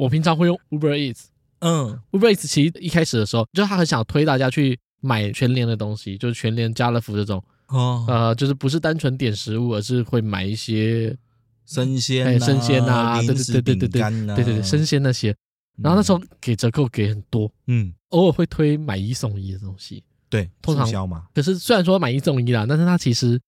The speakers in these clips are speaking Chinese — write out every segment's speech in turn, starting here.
我平常会用 Uber Eats，嗯，Uber Eats 其实一开始的时候，就是他很想推大家去买全联的东西，就是全联、家乐福这种，哦，呃，就是不是单纯点食物，而是会买一些生鲜、哎生鲜啊，对对对对对对，啊、对对对，生鲜那些。然后那时候给折扣给很多，嗯，偶尔会推买一送一的东西，对，通常嘛。可是虽然说买一送一啦，但是它其实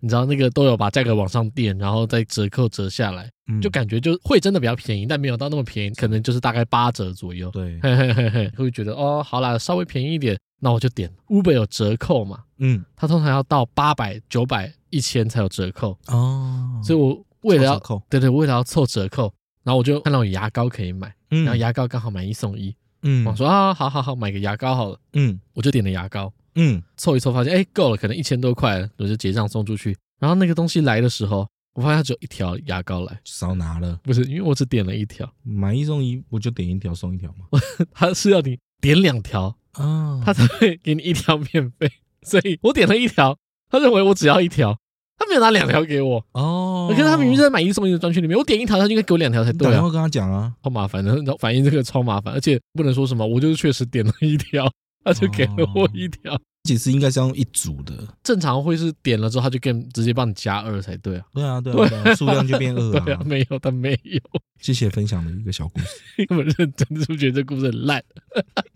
你知道那个都有把价格往上垫，然后再折扣折下来，就感觉就会真的比较便宜，但没有到那么便宜，可能就是大概八折左右。对，嘿嘿嘿嘿，会觉得哦，好啦，稍微便宜一点，那我就点。Uber 有折扣嘛？嗯，它通常要到八百、九百、一千才有折扣。哦，所以我为了要对对，为了要凑折扣，然后我就看到有牙膏可以买。嗯、然后牙膏刚好买一送一，嗯，我说啊，好好好，买个牙膏好了，嗯，我就点了牙膏，嗯，凑一凑发现，哎，够了，可能一千多块，我就结账送出去。然后那个东西来的时候，我发现它只有一条牙膏来，少拿了，不是，因为我只点了一条，买一送一，我就点一条送一条嘛，他是要你点两条啊，他才会给你一条免费，所以我点了一条，他认为我只要一条。他没有拿两条给我。哦，可是他明明就在买一送一的专区里面，我点一条，他就应该给我两条才对啊。然后跟他讲啊，好麻烦的，反映这个超麻烦，而且不能说什么，我就是确实点了一条，他就给了我一条。哦、其实应该是用一组的，正常会是点了之后，他就跟直接帮你加二才对啊。对啊，对啊，对啊，数量就变二啊。对啊，没有，他没有。谢谢分享的一个小故事。你们认真是不是觉得这故事很烂？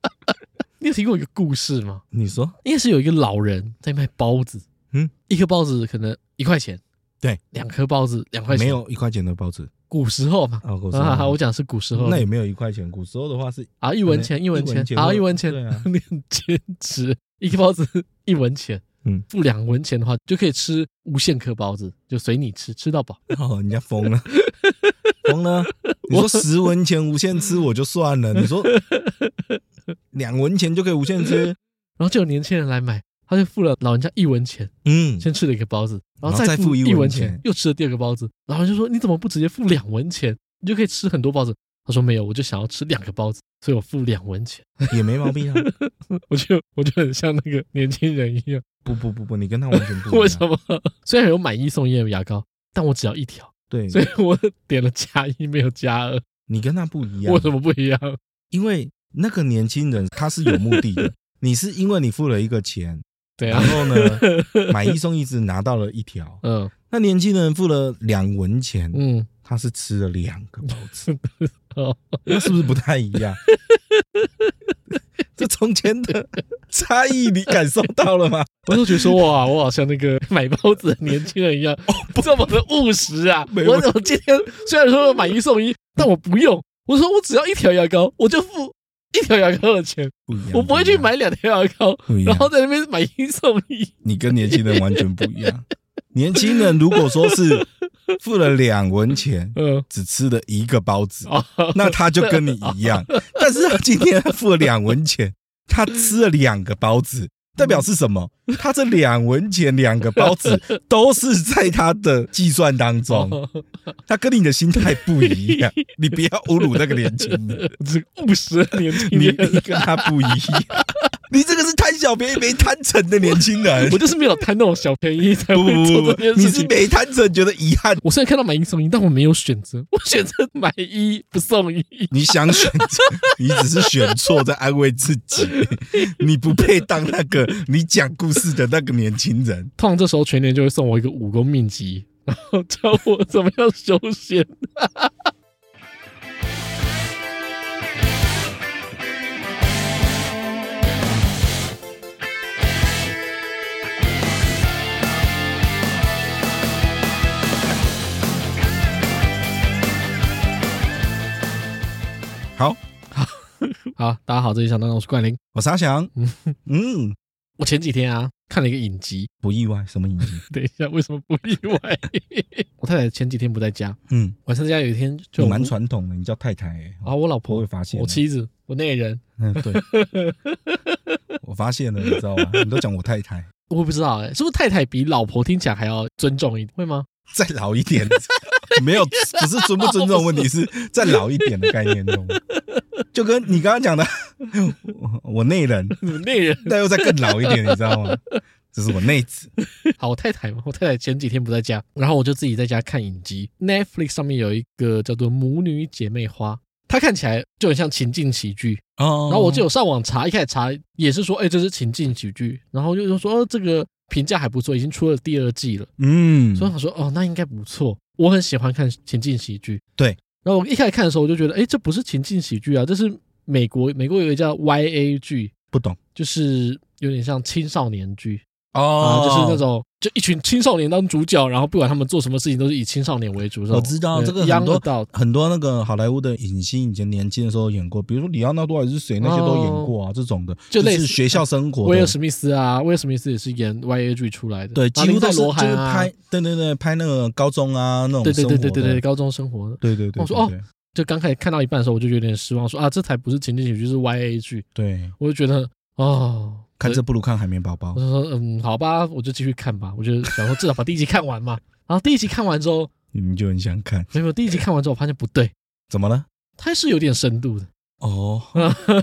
你有听过一个故事吗？你说，应该是有一个老人在卖包子，嗯，一颗包子可能一块钱。对，两颗包子两块钱，没有一块钱的包子。古时候嘛，啊，古时候，我讲是古时候，那也没有一块钱。古时候的话是啊，一文钱，一文钱，啊，一文钱，对啊，你很坚持，一个包子一文钱，嗯，付两文钱的话就可以吃无限颗包子，就随你吃，吃到饱。哦，人家疯了，疯了。你说十文钱无限吃我就算了，你说 两文钱就可以无限吃，然后就有年轻人来买。他就付了老人家一文钱，嗯，先吃了一个包子，然后再付一文钱，又吃了第二个包子。老人就说：“你怎么不直接付两文钱，你就可以吃很多包子？”他说：“没有，我就想要吃两个包子，所以我付两文钱，也没毛病啊。”我就我就很像那个年轻人一样。不不不不，你跟他完全不一样。为什么？虽然有买一送一的牙膏，但我只要一条。对，所以我点了加一，没有加二。你跟他不一样。为什么不一样？因为那个年轻人他是有目的的，你是因为你付了一个钱。对啊，然后呢，买一送一，只拿到了一条。嗯，那年轻人付了两文钱，嗯，他是吃了两个包子，哦，那是不是不太一样？这中间的差异你感受到了吗？我就觉得说哇，我好像那个买包子的年轻人一样，哦，不这么的务实啊！我我今天虽然说买一送一，但我不用，我说我只要一条牙膏，我就付。一条牙膏的钱不一样，我不会去买两条牙膏，然后在那边买一送一。你跟年轻人完全不一样。年轻人如果说是付了两文钱，嗯，只吃了一个包子，那他就跟你一样。但是他今天付了两文钱，他吃了两个包子。代表是什么？他这两文钱两个包子都是在他的计算当中，他跟你的心态不一样。你不要侮辱那个年轻人，这个务实年轻人，你跟他不一样。你这个是贪小便宜没贪成的年轻人，我就是没有贪那种小便宜才会做这件事情。你是没贪成觉得遗憾。我虽然看到买一送一，但我没有选择，我选择买一不送一。你想选择，你只是选错，在安慰自己。你不配当那个你讲故事的那个年轻人。通常这时候全年就会送我一个武功秘籍，然后教我怎么样修仙。好好 好，大家好，这里是小当当，我是冠霖，我是阿翔。嗯 嗯，我前几天啊看了一个影集，不意外，什么影集？等一下，为什么不意外？我太太前几天不在家，嗯，晚上在家有一天就蛮传统的，你叫太太、欸、啊，我老婆会发现，我妻子，我内人，嗯，对，我发现了，你知道吗？你都讲我太太，我不知道哎、欸，是不是太太比老婆听起来还要尊重一点？会吗？再老一点。没有，不是尊不尊重问题，是再老一点的概念中，就跟你刚刚讲的，我内人，内人，但又再更老一点，你知道吗？这是我内子。好，我太太嘛，我太太前几天不在家，然后我就自己在家看影集。Netflix 上面有一个叫做《母女姐妹花》，它看起来就很像情境喜剧哦。然后我就有上网查，一开始查也是说，哎，这是情境喜剧。然后就说，哦，这个评价还不错，已经出了第二季了。嗯，所以我说，哦，那应该不错。我很喜欢看情境喜剧。对。然后我一开始看的时候，我就觉得，哎，这不是情境喜剧啊，这是美国美国有一个叫 YA 剧，不懂，就是有点像青少年剧。哦、啊，就是那种，就一群青少年当主角，然后不管他们做什么事情，都是以青少年为主。我知道这个很多很多那个好莱坞的影星以前年轻的时候演过，比如说李奥纳多还是谁，那些都演过啊，这种的，就类似学校生活。威尔史密斯啊，威尔史密斯也是演 YAG 出来的，对，几乎在罗海啊，拍，对对对，拍那个高中啊那种，对对对对对对，高中生活的，对对对。我说哦，就刚开始看到一半的时候，我就有点失望，说啊，这才不是情景喜剧，是 YA 剧。对，我就觉得哦。看这不如看海绵宝宝。我就说，嗯，好吧，我就继续看吧。我就想说，至少把第一集看完嘛。然后第一集看完之后，你们就很想看。没有，第一集看完之后，我发现不对，怎么了？它是有点深度的哦。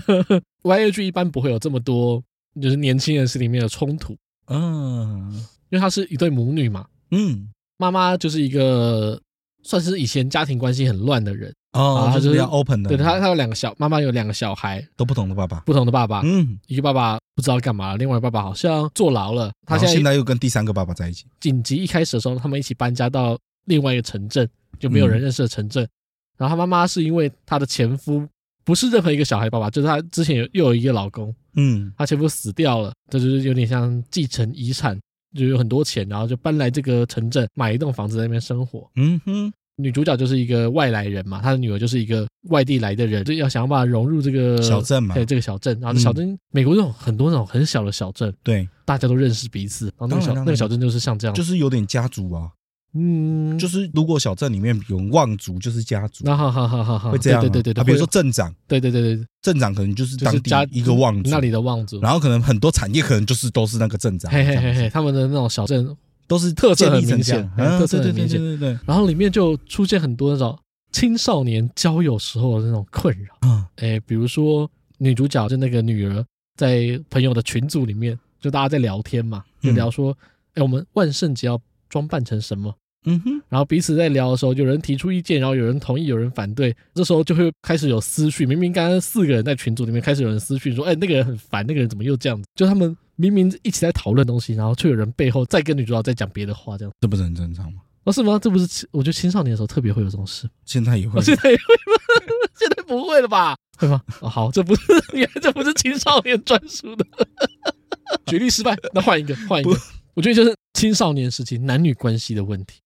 Y A G 一般不会有这么多，就是年轻人是里面的冲突。嗯，因为它是一对母女嘛。嗯，妈妈就是一个算是以前家庭关系很乱的人。哦，他就是要 open 的。对他，他有两个小妈妈，有两个小孩，都不同的爸爸，不同的爸爸。嗯，一个爸爸不知道干嘛了，另外爸爸好像坐牢了。他现在现在又跟第三个爸爸在一起。紧急一开始的时候，他们一起搬家到另外一个城镇，就没有人认识的城镇。然后他妈妈是因为他的前夫不是任何一个小孩爸爸，就是他之前有又有一个老公。嗯，他前夫死掉了，这就是有点像继承遗产，就有很多钱，然后就搬来这个城镇买一栋房子在那边生活。嗯哼。女主角就是一个外来人嘛，她的女儿就是一个外地来的人，就要想要把她融入这个小镇嘛，对这个小镇。然后小镇，嗯、美国那种很多那种很小的小镇，对，大家都认识彼此。然后那个小那个小镇就是像这样，就是有点家族啊。嗯，就是如果小镇里面有望族，就是家族。那好好好好好，会这样、啊。对对对对，比如说镇长，对对对对，镇长可能就是当地一个望族，那里的望族。然后可能很多产业可能就是都是那个镇长。嘿嘿嘿嘿，他们的那种小镇。都是特色很明显，特色很明显。对对对，然后里面就出现很多那种青少年交友时候的那种困扰。嗯，哎，比如说女主角就那个女儿在朋友的群组里面，就大家在聊天嘛，就聊说，哎，我们万圣节要装扮成什么？嗯哼，然后彼此在聊的时候，有人提出意见，然后有人同意，有人反对，这时候就会开始有思绪。明明刚刚四个人在群组里面，开始有人思绪说，哎，那个人很烦，那个人怎么又这样子？就他们。明明一起在讨论东西，然后却有人背后再跟女主角在讲别的话，这样这不是很正常吗？哦，是吗？这不是我觉得青少年的时候特别会有这种事，现在也会，现在也会吗？现在不会了吧？会吗？哦，好，这不是 原来这不是青少年专属的，举例失败，那换一个，换一个。我觉得就是青少年时期男女关系的问题。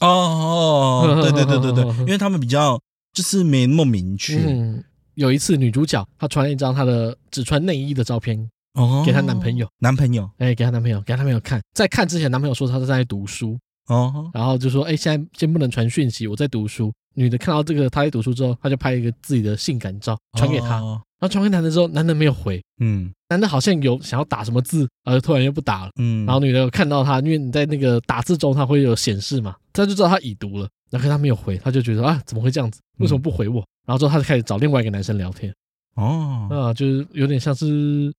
哦哦，对对对对对，因为他们比较就是没那么明确。嗯，有一次女主角她传了一张她的只穿内衣的照片。哦，给她男朋友，男朋友，哎，给她男朋友，给她男朋友看，在看之前，男朋友说他是在读书，哦，然后就说，哎，现在先不能传讯息，我在读书。女的看到这个他在读书之后，她就拍一个自己的性感照传给他，然后传给男的之后，男的没有回，嗯，男的好像有想要打什么字，呃突然又不打了，嗯，然后女的看到他，因为你在那个打字中他会有显示嘛，他就知道他已读了，然后他没有回，他就觉得啊，怎么会这样子？为什么不回我？然后之后他就开始找另外一个男生聊天，哦，啊，就是有点像是。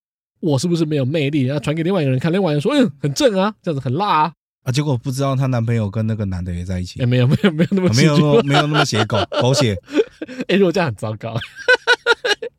我是不是没有魅力？然后传给另外一个人看，另外一个人说：“嗯，很正啊，这样子很辣啊。”啊，结果不知道她男朋友跟那个男的也在一起。哎，没有 没有没有那么没有没有那么写狗狗血。哎，如果这样很糟糕。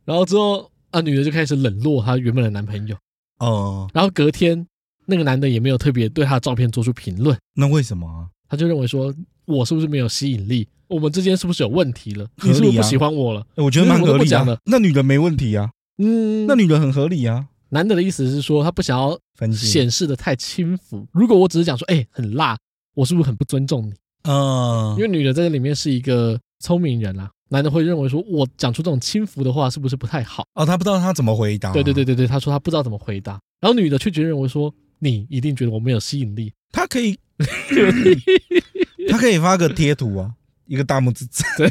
然后之后啊，女的就开始冷落她原本的男朋友。哦。然后隔天，那个男的也没有特别对她的照片做出评论。那为什么啊？他就认为说，我是不是没有吸引力？我们之间是不是有问题了？你是不是不喜欢我了？我觉得蛮合理的。那女的没问题啊。嗯，那女的很合理啊。男的的意思是说，他不想要显示的太轻浮。如果我只是讲说，哎，很辣，我是不是很不尊重你？嗯，因为女的在这里面是一个聪明人啊，男的会认为说，我讲出这种轻浮的话，是不是不太好？哦，他不知道他怎么回答。对对对对对，他说他不知道怎么回答。然后女的却觉得认为说，你一定觉得我没有吸引力。他可以，他可以发个贴图啊，一个大拇指。对。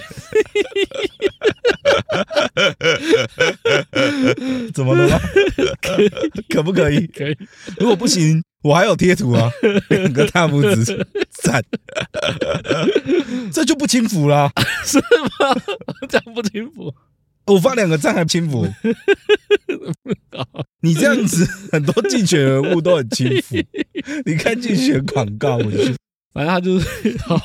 怎么了吗？可可不可以？可以。如果不行，我还有贴图啊，两个大拇指赞，这就不轻浮了，是吗？这样不轻浮？我发两个赞还轻浮？你这样子，很多竞选人物都很轻浮。你看竞选广告，我就，反正他就是好了，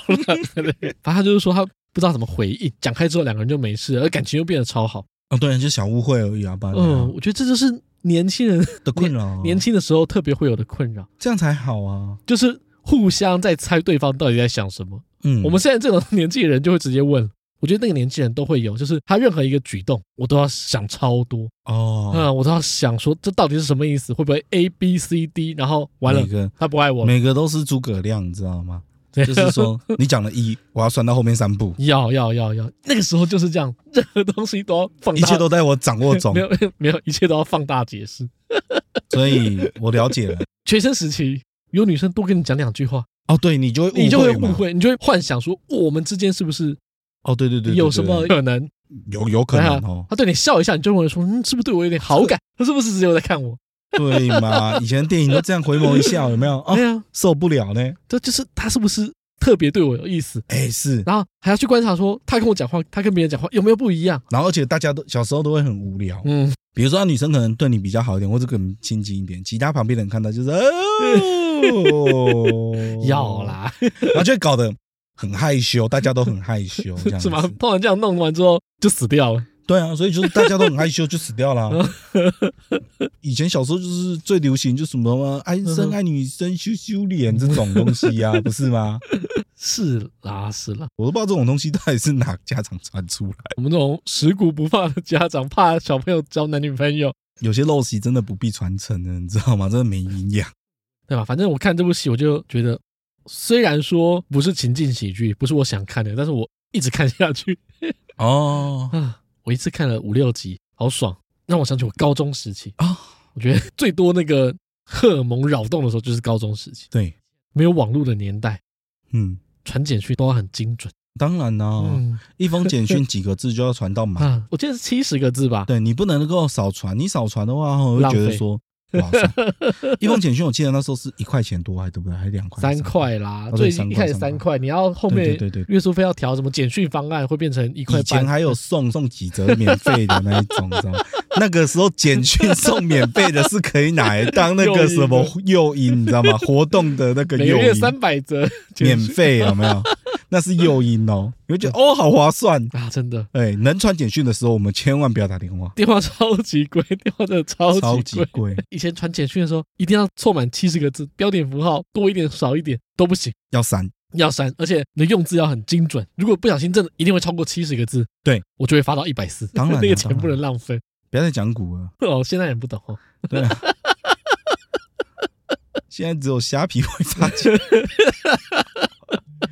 反正他就是说他。不知道怎么回应，讲开之后两个人就没事，而感情又变得超好。哦，对，就小误会而已啊，嗯，我觉得这就是年轻人的困扰，年轻的时候特别会有的困扰，这样才好啊，就是互相在猜对方到底在想什么。嗯，我们现在这种年纪的人就会直接问。我觉得那个年纪人都会有，就是他任何一个举动，我都要想超多哦，嗯，我都要想说这到底是什么意思，会不会 A B C D，然后完了，他不爱我，每个都是诸葛亮，你知道吗？就是说 你讲了一，我要算到后面三步，要要要要，那个时候就是这样，任何东西都要放大，一切都在我掌握中，没有没有，一切都要放大解释，所以我了解了。学生时期有女生多跟你讲两句话，哦，对你就会你就会误会，你就会幻想说我们之间是不是？哦，对对对，有什么可能？有有可能哦。他对你笑一下，你就会说，嗯，是不是对我有点好感？他是不是只有在看我？对嘛？以前电影都这样回眸一笑，有没有？对啊，受不了呢。这就是他是不是特别对我有意思？哎，是。然后还要去观察说，他跟我讲话，他跟别人讲话有没有不一样？然后而且大家都小时候都会很无聊，嗯，比如说女生可能对你比较好一点，或者更亲近一点，其他旁边人看到就是 哦，要啦，然后就会搞得。很害羞，大家都很害羞，这样是吗？突然这样弄完之后就死掉了。对啊，所以就是大家都很害羞，就死掉了啊。以前小时候就是最流行，就什么嘛，爱生爱女生羞羞脸这种东西呀，不是吗？是啦，是啦，我都不知道这种东西到底是哪个家长传出来。我们这种食古不化的家长，怕小朋友交男女朋友，有些陋习真的不必传承的，你知道吗？真的没营养，对吧？反正我看这部戏，我就觉得。虽然说不是情境喜剧，不是我想看的，但是我一直看下去。哦，啊，我一次看了五六集，好爽，让我想起我高中时期啊。我觉得最多那个荷尔蒙扰动的时候就是高中时期。对，没有网络的年代，嗯，传简讯都要很精准。当然啦，嗯，一封简讯几个字就要传到满，我记得是七十个字吧？对，你不能够少传，你少传的话，我会觉得说。哇塞！一封简讯，我记得那时候是一块钱多，还对不对？还是两块？三块啦，最一开始三块，你要后面对对对月租费要调，什么简讯方案会变成一块钱？以前还有送送几折免费的那一种，知道吗？那个时候简讯送免费的是可以拿来当那个什么 诱因，你知道吗？活动的那个诱因，每月三百折免费有没有？那是诱因哦，你会觉得哦，好划算啊！真的，哎，能传简讯的时候，我们千万不要打电话，电话超级贵，电话真的超级贵。超级贵。以前传简讯的时候，一定要凑满七十个字，标点符号多一点少一点都不行，要删要删，而且你的用字要很精准。如果不小心，真的一定会超过七十个字，对我就会发到一百四。当然，那个钱不能浪费。不要再讲股了哦，现在也不懂哦。对啊，现在只有虾皮会发钱。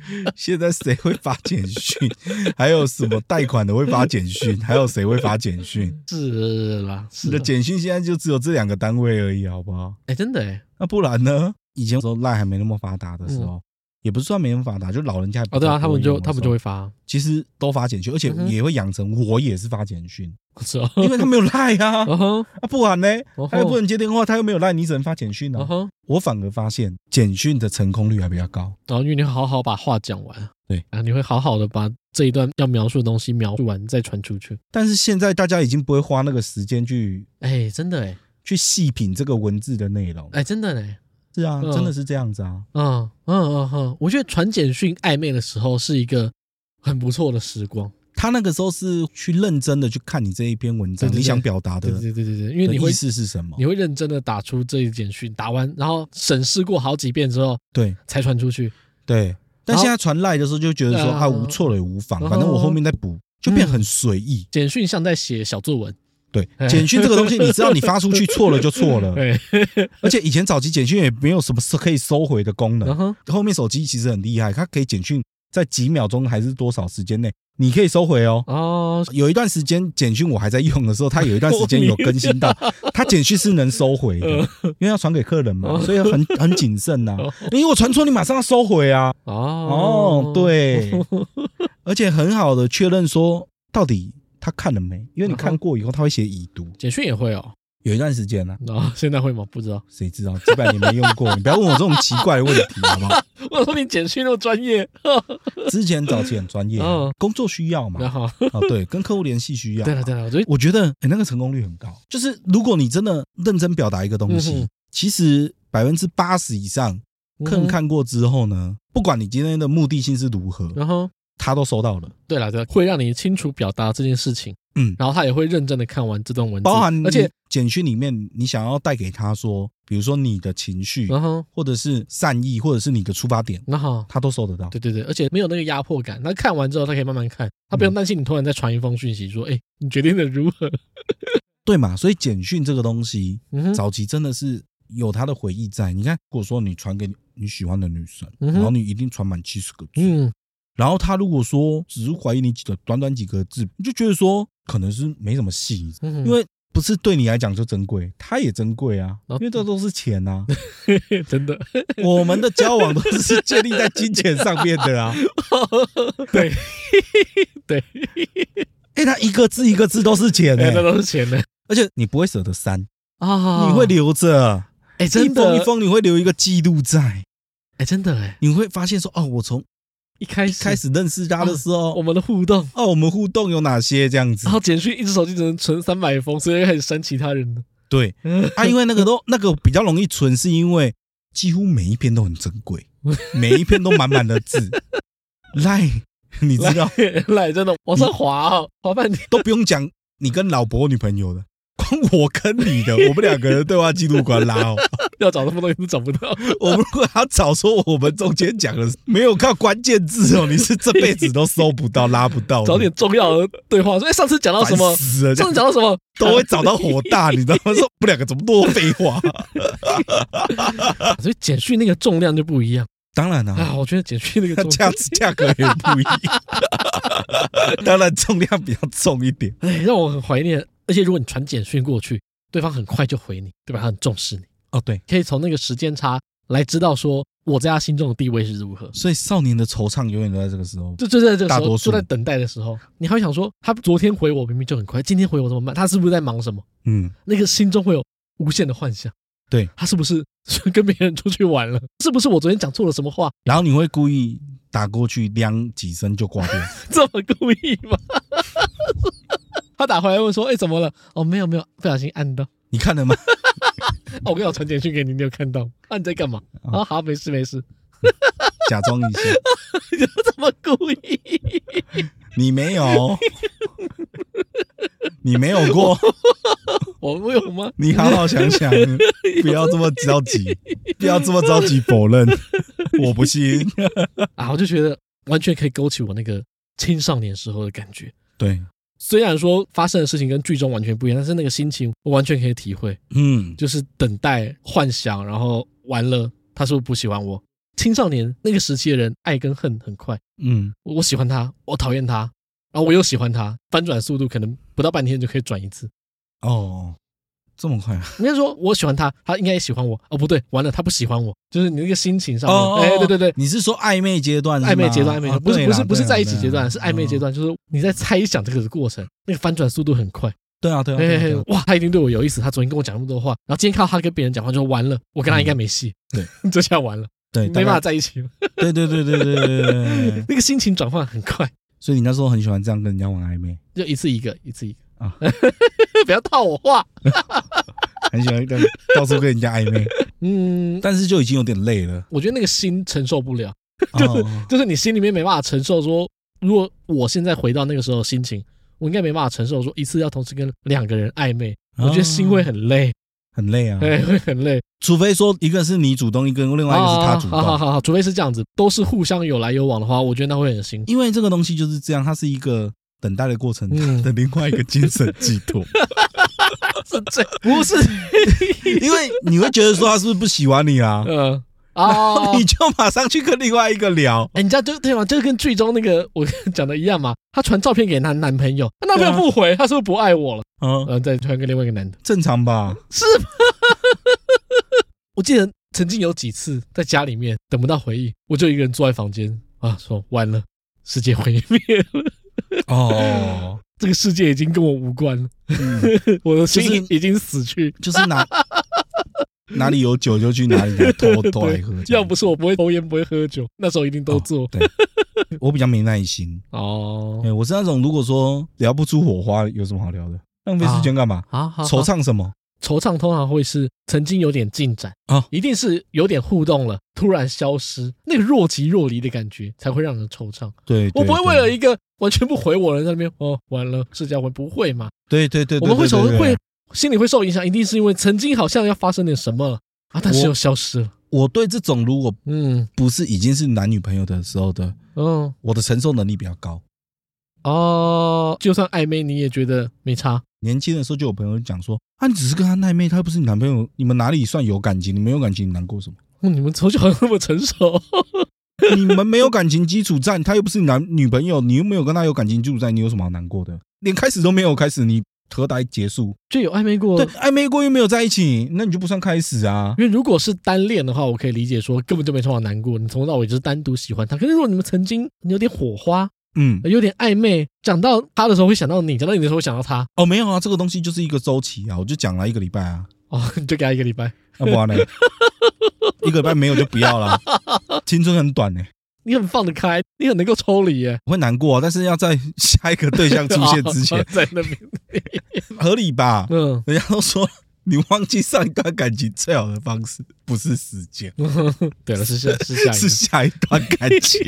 现在谁会发简讯？还有什么贷款的会发简讯？还有谁会发简讯？是啦，是的简讯现在就只有这两个单位而已，好不好？哎，真的哎，那不然呢？以前时候赖还没那么发达的时候，也不是算没那么发达，就老人家哦，对啊，他们就他们就会发，其实都发简讯，而且也会养成我也是发简讯。是啊，因为他没有赖啊，啊不然呢，他又不能接电话，他又没有赖，你只能发简讯啊。我反而发现简讯的成功率还比较高，然后因为你好好把话讲完，对。啊，你会好好的把这一段要描述的东西描述完再传出去。但是现在大家已经不会花那个时间去，哎，真的哎，去细品这个文字的内容，哎，真的嘞，是啊，真的是这样子啊，嗯嗯嗯嗯，我觉得传简讯暧昧的时候是一个很不错的时光。他那个时候是去认真的去看你这一篇文章，你想表达的，对对对对对，因为你会意思是什么？你会认真的打出这一简讯，打完然后审视过好几遍之后，对，才传出去。对，但现在传赖的时候就觉得说啊，无错了也无妨，反正我后面再补，就变很随意。简讯像在写小作文，对，简讯这个东西，你知道你发出去错了就错了，对 而且以前早期简讯也没有什么是可以收回的功能，后面手机其实很厉害，它可以简讯在几秒钟还是多少时间内。你可以收回哦。哦，有一段时间简讯我还在用的时候，它有一段时间有更新到，它简讯是能收回的，因为要传给客人嘛，所以很很谨慎呐。因为我传错，你马上要收回啊。哦，对，而且很好的确认说到底他看了没，因为你看过以后他会写已读，简讯也会哦。有一段时间呢，啊，现在会吗？不知道，谁知道？几百年没用过，你不要问我这种奇怪的问题，好不好？我说你简讯那么专业，之前早期很专业，工作需要嘛，哦，对，跟客户联系需要。对了对了，所以我觉得哎，那个成功率很高。就是如果你真的认真表达一个东西，其实百分之八十以上客人看过之后呢，不管你今天的目的性是如何，然后。他都收到了。对了，对，会让你清楚表达这件事情。嗯，然后他也会认真的看完这段文字，包含而且简讯里面你想要带给他说，比如说你的情绪，然后或者是善意，或者是你的出发点，然后他都收得到。对对对，而且没有那个压迫感。他看完之后，他可以慢慢看，他不用担心你突然再传一封讯息说，哎，你决定的如何？对嘛？所以简讯这个东西，早期真的是有他的回忆在。你看，如果说你传给你喜欢的女生，然后你一定传满七十个字，嗯，然后他如果说只是怀疑你几个短短几个字，你就觉得说。可能是没什么戏，因为不是对你来讲就珍贵，他也珍贵啊，因为这都是钱啊，真的，我们的交往都是建立在金钱上面的啊，对。对，哎，他一个字一个字都是钱，那都是钱的，而且你不会舍得删。啊，你会留着，哎，真的，一封一封你会留一个记录在，哎，真的，哎，你会发现说，哦，我从。一开始开始认识他的时候，我们的互动哦，我们互动有哪些这样子？然后简讯一只手机只能存三百封，所以开始删其他人的。对 啊，因为那个都那个比较容易存，是因为几乎每一篇都很珍贵，每一篇都满满的字。赖，你知道赖真的往上滑哦，滑半天都不用讲你跟老婆女朋友的。光我跟你的，我们两个人对话记录关拉哦，要找什么东西都找不到。我们如果要找说我们中间讲的没有靠关键字哦，你是这辈子都搜不到、拉不到。找点重要的对话，所以上次讲到什么？上次讲到什么都会找到火大，你知道吗？说我们两个怎么多废话？所以简讯那个重量就不一样。当然了啊，我觉得简讯那个价值价格也不一样。当然重量比较重一点。哎，让我很怀念。而且如果你传简讯过去，对方很快就回你，对吧？他很重视你哦，对，可以从那个时间差来知道说我在他心中的地位是如何。所以少年的惆怅永远都在这个时候，就就在这个时候，就在等待的时候，你还会想说，他昨天回我明明就很快，今天回我这么慢，他是不是在忙什么？嗯，那个心中会有无限的幻想，对，他是不是跟别人出去玩了？是不是我昨天讲错了什么话？然后你会故意打过去，两几声就挂掉，这么故意吗？他打回来问说：“哎，怎么了？哦，没有没有，不小心按到。你看了吗？我刚好传简讯给你，你有看到？啊，你在干嘛？啊，好，没事没事，假装一下，就这么故意？你没有，你没有过，我没有吗？你好好想想，不要这么着急，不要这么着急否认，我不信啊！我就觉得完全可以勾起我那个青少年时候的感觉，对。”虽然说发生的事情跟剧中完全不一样，但是那个心情我完全可以体会。嗯，就是等待、幻想，然后完了，他是不是不喜欢我？青少年那个时期的人，爱跟恨很快。嗯，我喜欢他，我讨厌他，然后我又喜欢他，翻转速度可能不到半天就可以转一次。哦。这么快啊？应该说我喜欢他，他应该也喜欢我。哦，不对，完了，他不喜欢我，就是你那个心情上面。哎，对对对，你是说暧昧阶段？暧昧阶段，暧昧阶段，不是不是不是在一起阶段，是暧昧阶段，就是你在猜想这个过程，那个翻转速度很快。对啊，对啊。哎，哇，他一定对我有意思。他昨天跟我讲那么多话，然后今天看到他跟别人讲话，就完了，我跟他应该没戏。对，这下完了，对，没办法在一起了。对对对对对对，那个心情转换很快。所以你那时候很喜欢这样跟人家玩暧昧，就一次一个，一次一个啊，不要套我话。很喜欢跟到处跟人家暧昧，嗯，但是就已经有点累了。我觉得那个心承受不了，就是就是你心里面没办法承受。说如果我现在回到那个时候心情，我应该没办法承受。说一次要同时跟两个人暧昧，我觉得心会很累，很累啊，对，会很累。除非说一个是你主动，一个另外一个是他主动，好好好，除非是这样子，都是互相有来有往的话，我觉得那会很辛苦。因为这个东西就是这样，它是一个等待的过程的另外一个精神寄托。是这不是，因为你会觉得说他是不是不喜欢你啊？嗯啊，你就马上去跟另外一个聊。哎，你知道就对吗？就是跟剧中那个 我讲的一样嘛。她传照片给她男朋友，她男朋友不回，她是不是不爱我了？嗯，然后再传给另外一个男的，正常吧？是吗？我记得曾经有几次在家里面等不到回应，我就一个人坐在房间啊，说完了，世界毁灭了。哦。这个世界已经跟我无关了，嗯、我的心已经死去，就是哪 哪里有酒就去哪里偷偷来喝。要不是我不会抽烟不会喝酒，那时候一定都做。哦、对，我比较没耐心哦。我是那种如果说聊不出火花，有什么好聊的？浪费时间干嘛？啊，惆怅什么？惆怅通常会是曾经有点进展啊，一定是有点互动了，突然消失，那个若即若离的感觉才会让人惆怅。对，我不会为了一个完全不回我的人在那边哦，完了社交会不会嘛？对对对，我们会从会心里会受影响，一定是因为曾经好像要发生点什么了啊，但是又消失了。我对这种如果嗯不是已经是男女朋友的时候的嗯，我的承受能力比较高哦，就算暧昧你也觉得没差。年轻的时候就有朋友讲说啊，你只是跟他暧昧，他又不是你男朋友，你们哪里算有感情？你没有感情，你难过什么？你们从小那么成熟，你们没有感情基础在，他又不是你男女朋友，你又没有跟他有感情基础在，你有什么好难过的？连开始都没有开始，你。何来结束？就有暧昧过，对，暧昧过又没有在一起，那你就不算开始啊。因为如果是单恋的话，我可以理解说根本就没什么难过，你从头到尾就是单独喜欢他。可是如果你们曾经你有点火花，嗯，有点暧昧，讲到他的时候会想到你，讲到你的时候会想到他。哦，没有啊，这个东西就是一个周期啊，我就讲了一个礼拜啊。哦，你就给他一个礼拜，那不然呢？一个礼拜没有就不要了，青春很短呢。你很放得开，你很能够抽离耶。我会难过，但是要在下一个对象出现之前，在那边合理吧？嗯，人家都说你忘记上一段感情最好的方式不是时间，对了，是下是下 是下一段感情。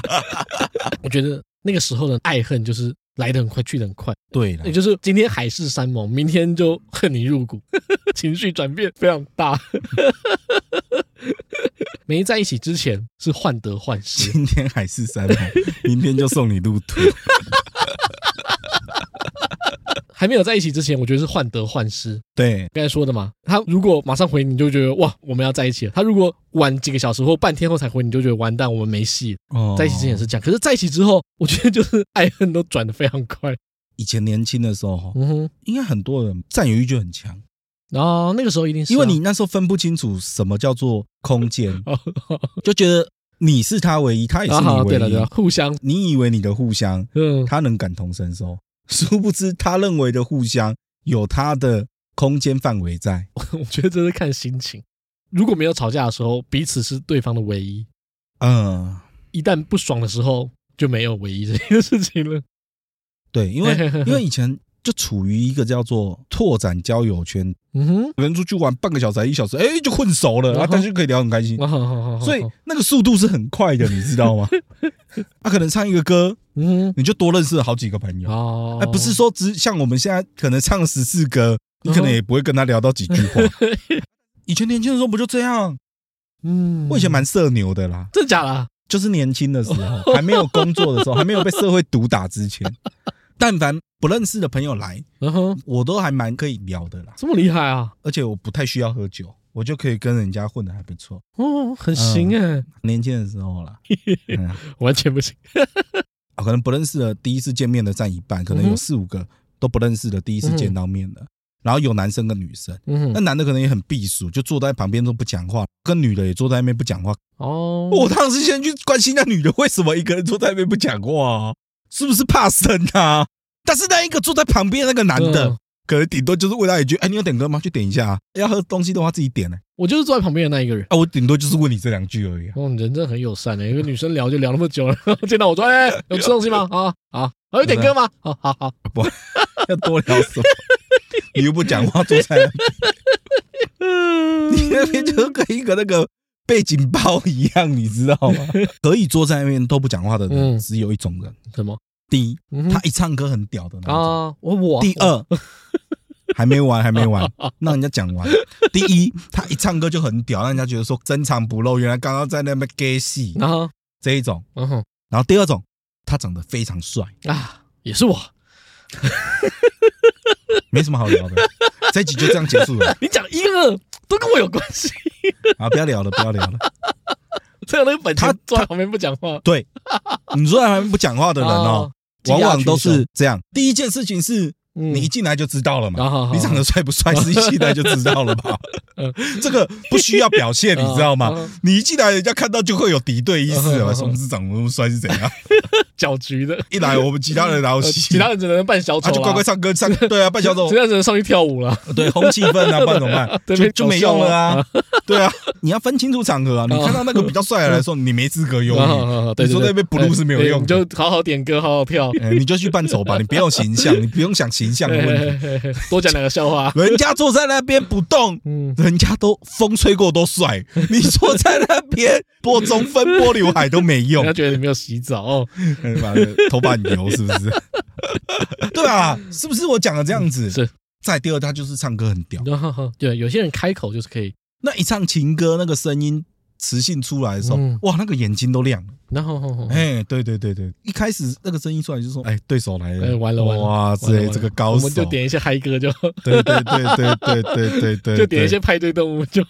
我觉得那个时候的爱恨就是来得很快，去得很快。对了，也就是今天海誓山盟，明天就恨你入骨，情绪转变非常大。没在一起之前是患得患失，今天海誓山盟，明天就送你入土。还没有在一起之前，我觉得是患得患失。对，刚才说的嘛，他如果马上回你，就觉得哇，我们要在一起了。他如果晚几个小时或半天后才回你，就觉得完蛋，我们没戏。哦，在一起之前也是这样，可是在一起之后，我觉得就是爱恨都转得非常快。以前年轻的时候，嗯哼，应该很多人占有欲就很强。哦，那个时候一定是、啊，因为你那时候分不清楚什么叫做空间，就觉得你是他唯一，他也是你唯一，对了对了，互相，你以为你的互相，嗯，他能感同身受，殊不知他认为的互相有他的空间范围在。我觉得这是看心情，如果没有吵架的时候，彼此是对方的唯一，嗯，一旦不爽的时候，就没有唯一这件事情了。对，因为因为以前。就处于一个叫做拓展交友圈，嗯哼，有人出去玩半个小时、一小时，哎，就混熟了，然后大家就可以聊很开心，所以那个速度是很快的，你知道吗？他可能唱一个歌，嗯，你就多认识了好几个朋友，哦，哎，不是说只像我们现在可能唱十四歌，你可能也不会跟他聊到几句话。以前年轻的时候不就这样？嗯，我以前蛮社牛的啦，真的假的？就是年轻的时候，还没有工作的时候，还没有被社会毒打之前。但凡不认识的朋友来，嗯哼，我都还蛮可以聊的啦。这么厉害啊！而且我不太需要喝酒，我就可以跟人家混的还不错。哦，很行哎。年轻的时候啦，完全不行。可能不认识的第一次见面的占一半，可能有四五个都不认识的第一次见到面的。然后有男生跟女生，那男的可能也很避暑，就坐在旁边都不讲话，跟女的也坐在那边不讲话。哦，我当时先去关心那女的为什么一个人坐在那边不讲话。是不是怕生啊？但是那一个坐在旁边那个男的，可能顶多就是问他一句：“哎，你要点歌吗？去点一下。”啊要喝东西的话自己点呢。我就是坐在旁边的那一个人啊，我顶多就是问你这两句而已。哦，人真的很友善的，一个女生聊就聊那么久了，见到我说：“哎，有吃东西吗？”啊啊，还有点歌吗？好好好，不要多聊什么？你又不讲话，坐在那边，你那边就跟一个那个背景包一样，你知道吗？可以坐在那边都不讲话的人，只有一种人。什么？第一，他一唱歌很屌的那种。啊，我我。第二，还没完，还没完，让人家讲完。第一，他一唱歌就很屌，让人家觉得说深藏不露。原来刚刚在那边给戏。然后这一种，然后第二种，他长得非常帅啊，也是我。没什么好聊的，这一集就这样结束了。你讲一个都跟我有关系。啊，不要聊了，不要聊了。这个本他坐在旁边不讲话。对，你坐在旁边不讲话的人哦，往往都是这样。第一件事情是。你一进来就知道了嘛？你长得帅不帅，是一进来就知道了吧？这个不需要表现，你知道吗？你一进来，人家看到就会有敌对意识了。松子长得那么帅是怎样？搅局的。一来我们其他人然后其他人只能扮小丑，就乖乖唱歌唱。对啊，扮小丑，其他人只能上去跳舞了。对，红气氛啊，不然怎么办？就就没用了啊。对啊，你要分清楚场合啊。你看到那个比较帅的来说，你没资格用。你说那边 blue 是没有用，你就好好点歌，好好跳。你就去扮丑吧，你不用形象，你不用想。形象的问题。多讲两个笑话，人家坐在那边不动，人家都风吹过都帅，你坐在那边拨中分、拨刘海都没用，人家觉得你没有洗澡，哦，头发很油是不是？对啊，是不是我讲的这样子？是。再第二，他就是唱歌很屌，对，有些人开口就是可以，那一唱情歌，那个声音。磁性出来的时候，哇，那个眼睛都亮了。然后，哎，对对对对，一开始那个声音出来就说，哎，对手来了，完了完了，哇塞，这个高手，我们就点一些嗨歌就，对对对对对对对对，就点一些派对动物就，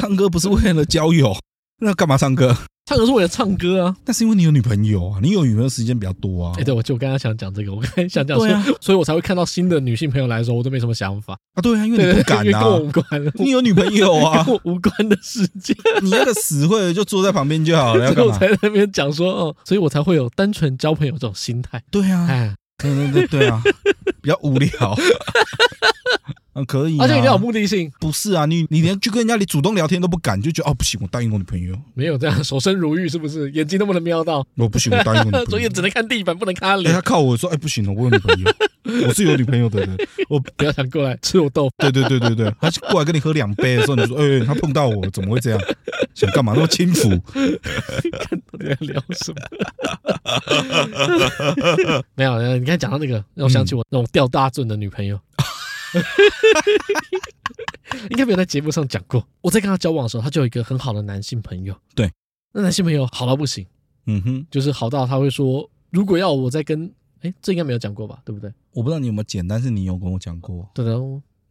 唱歌不是为了交友，那干嘛唱歌？唱歌是为了唱歌啊，但是因为你有女朋友啊，你有女朋友时间比较多啊。哎，对，我就刚刚想讲这个，我刚才 想讲说，所以我才会看到新的女性朋友来的时候，我都没什么想法啊。对啊，因为你不敢啊，跟我无关，你有女朋友啊，跟我无关的事情。你那个死会就坐在旁边就好了，所以？我才在那边讲说哦，所以我才会有单纯交朋友这种心态。对啊，哎，对对对对啊，比较无聊。嗯，可以，而且一定要有目的性。不是啊，你你连去跟人家你主动聊天都不敢，就觉得哦不行，我答应我女朋友。没有这样守身如玉，是不是？眼睛都不能瞄到。我不行，我答应我女朋友。所以只能看地板，不能看他脸。他靠我说，哎，不行了，我有女朋友，我是有女朋友的人，我不要想过来吃我豆腐。对对对对对，他过来跟你喝两杯的时候，你说，哎，他碰到我，怎么会这样？想干嘛？那么轻浮？看到底在聊什么？没有，你刚才讲到那个，让我想起我那种吊大尊的女朋友。应该没有在节目上讲过。我在跟他交往的时候，他就有一个很好的男性朋友。对，那男性朋友好到不行。嗯哼，就是好到他会说，如果要我再跟，哎，这应该没有讲过吧？对不对？我不知道你有没有剪，但是你有跟我讲过。对的，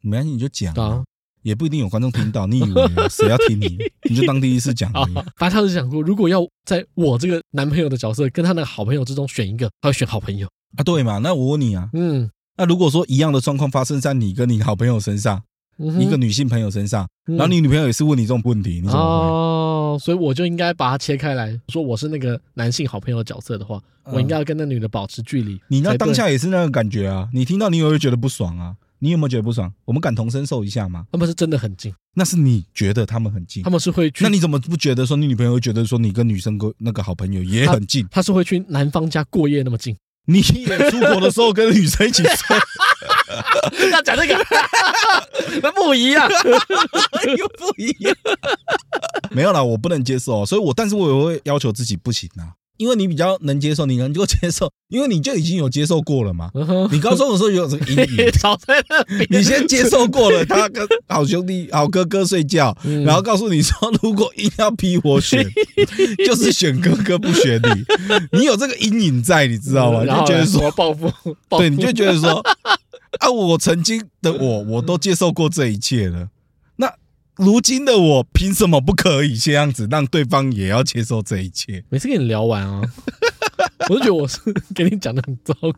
没关系，你就讲啊，也不一定有观众听到。你以为谁要听你？你就当第一次讲而已。反正他是讲过，如果要在我这个男朋友的角色跟他那个好朋友之中选一个，他会选好朋友啊？对嘛？那我问你啊，嗯。那如果说一样的状况发生在你跟你好朋友身上，一个女性朋友身上，然后你女朋友也是问你这种问题，你怎么会？哦，所以我就应该把它切开来说，我是那个男性好朋友的角色的话，我应该要跟那女的保持距离。你那当下也是那个感觉啊？你听到你有没有觉得不爽啊？你有没有觉得不爽？我们感同身受一下吗？他们是真的很近，那是你觉得他们很近，他们是会去。那你怎么不觉得说你女朋友会觉得说你跟女生过那个好朋友也很近？他是会去男方家过夜那么近？你也出国的时候跟女生一起睡？要讲这个，那不一样，又不一样。没有啦，我不能接受，所以我，但是我也会要求自己不行啊。因为你比较能接受，你能够接受，因为你就已经有接受过了嘛。你高中的时候有这个阴影，早在那，你先接受过了，他跟好兄弟、好哥哥睡觉，然后告诉你说，如果硬要逼我选，就是选哥哥不选你。你有这个阴影在，你知道吗？就觉得说报复，对，你就觉得说。啊！我曾经的我，我都接受过这一切了。那如今的我，凭什么不可以这样子，让对方也要接受这一切？每次跟你聊完啊，我就觉得我是给你讲的很糟糕，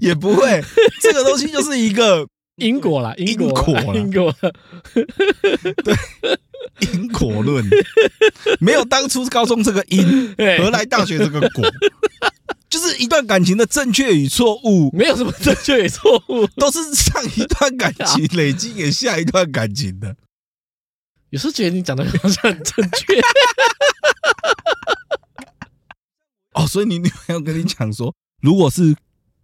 也不会。这个东西就是一个 因果啦，因果，因果，对，因果论，没有当初高中这个因，何来大学这个果？就是一段感情的正确与错误，没有什么正确与错误，都是上一段感情累积给下一段感情的。有时候觉得你讲的好像很正确。哦，所以你女朋友跟你讲说，如果是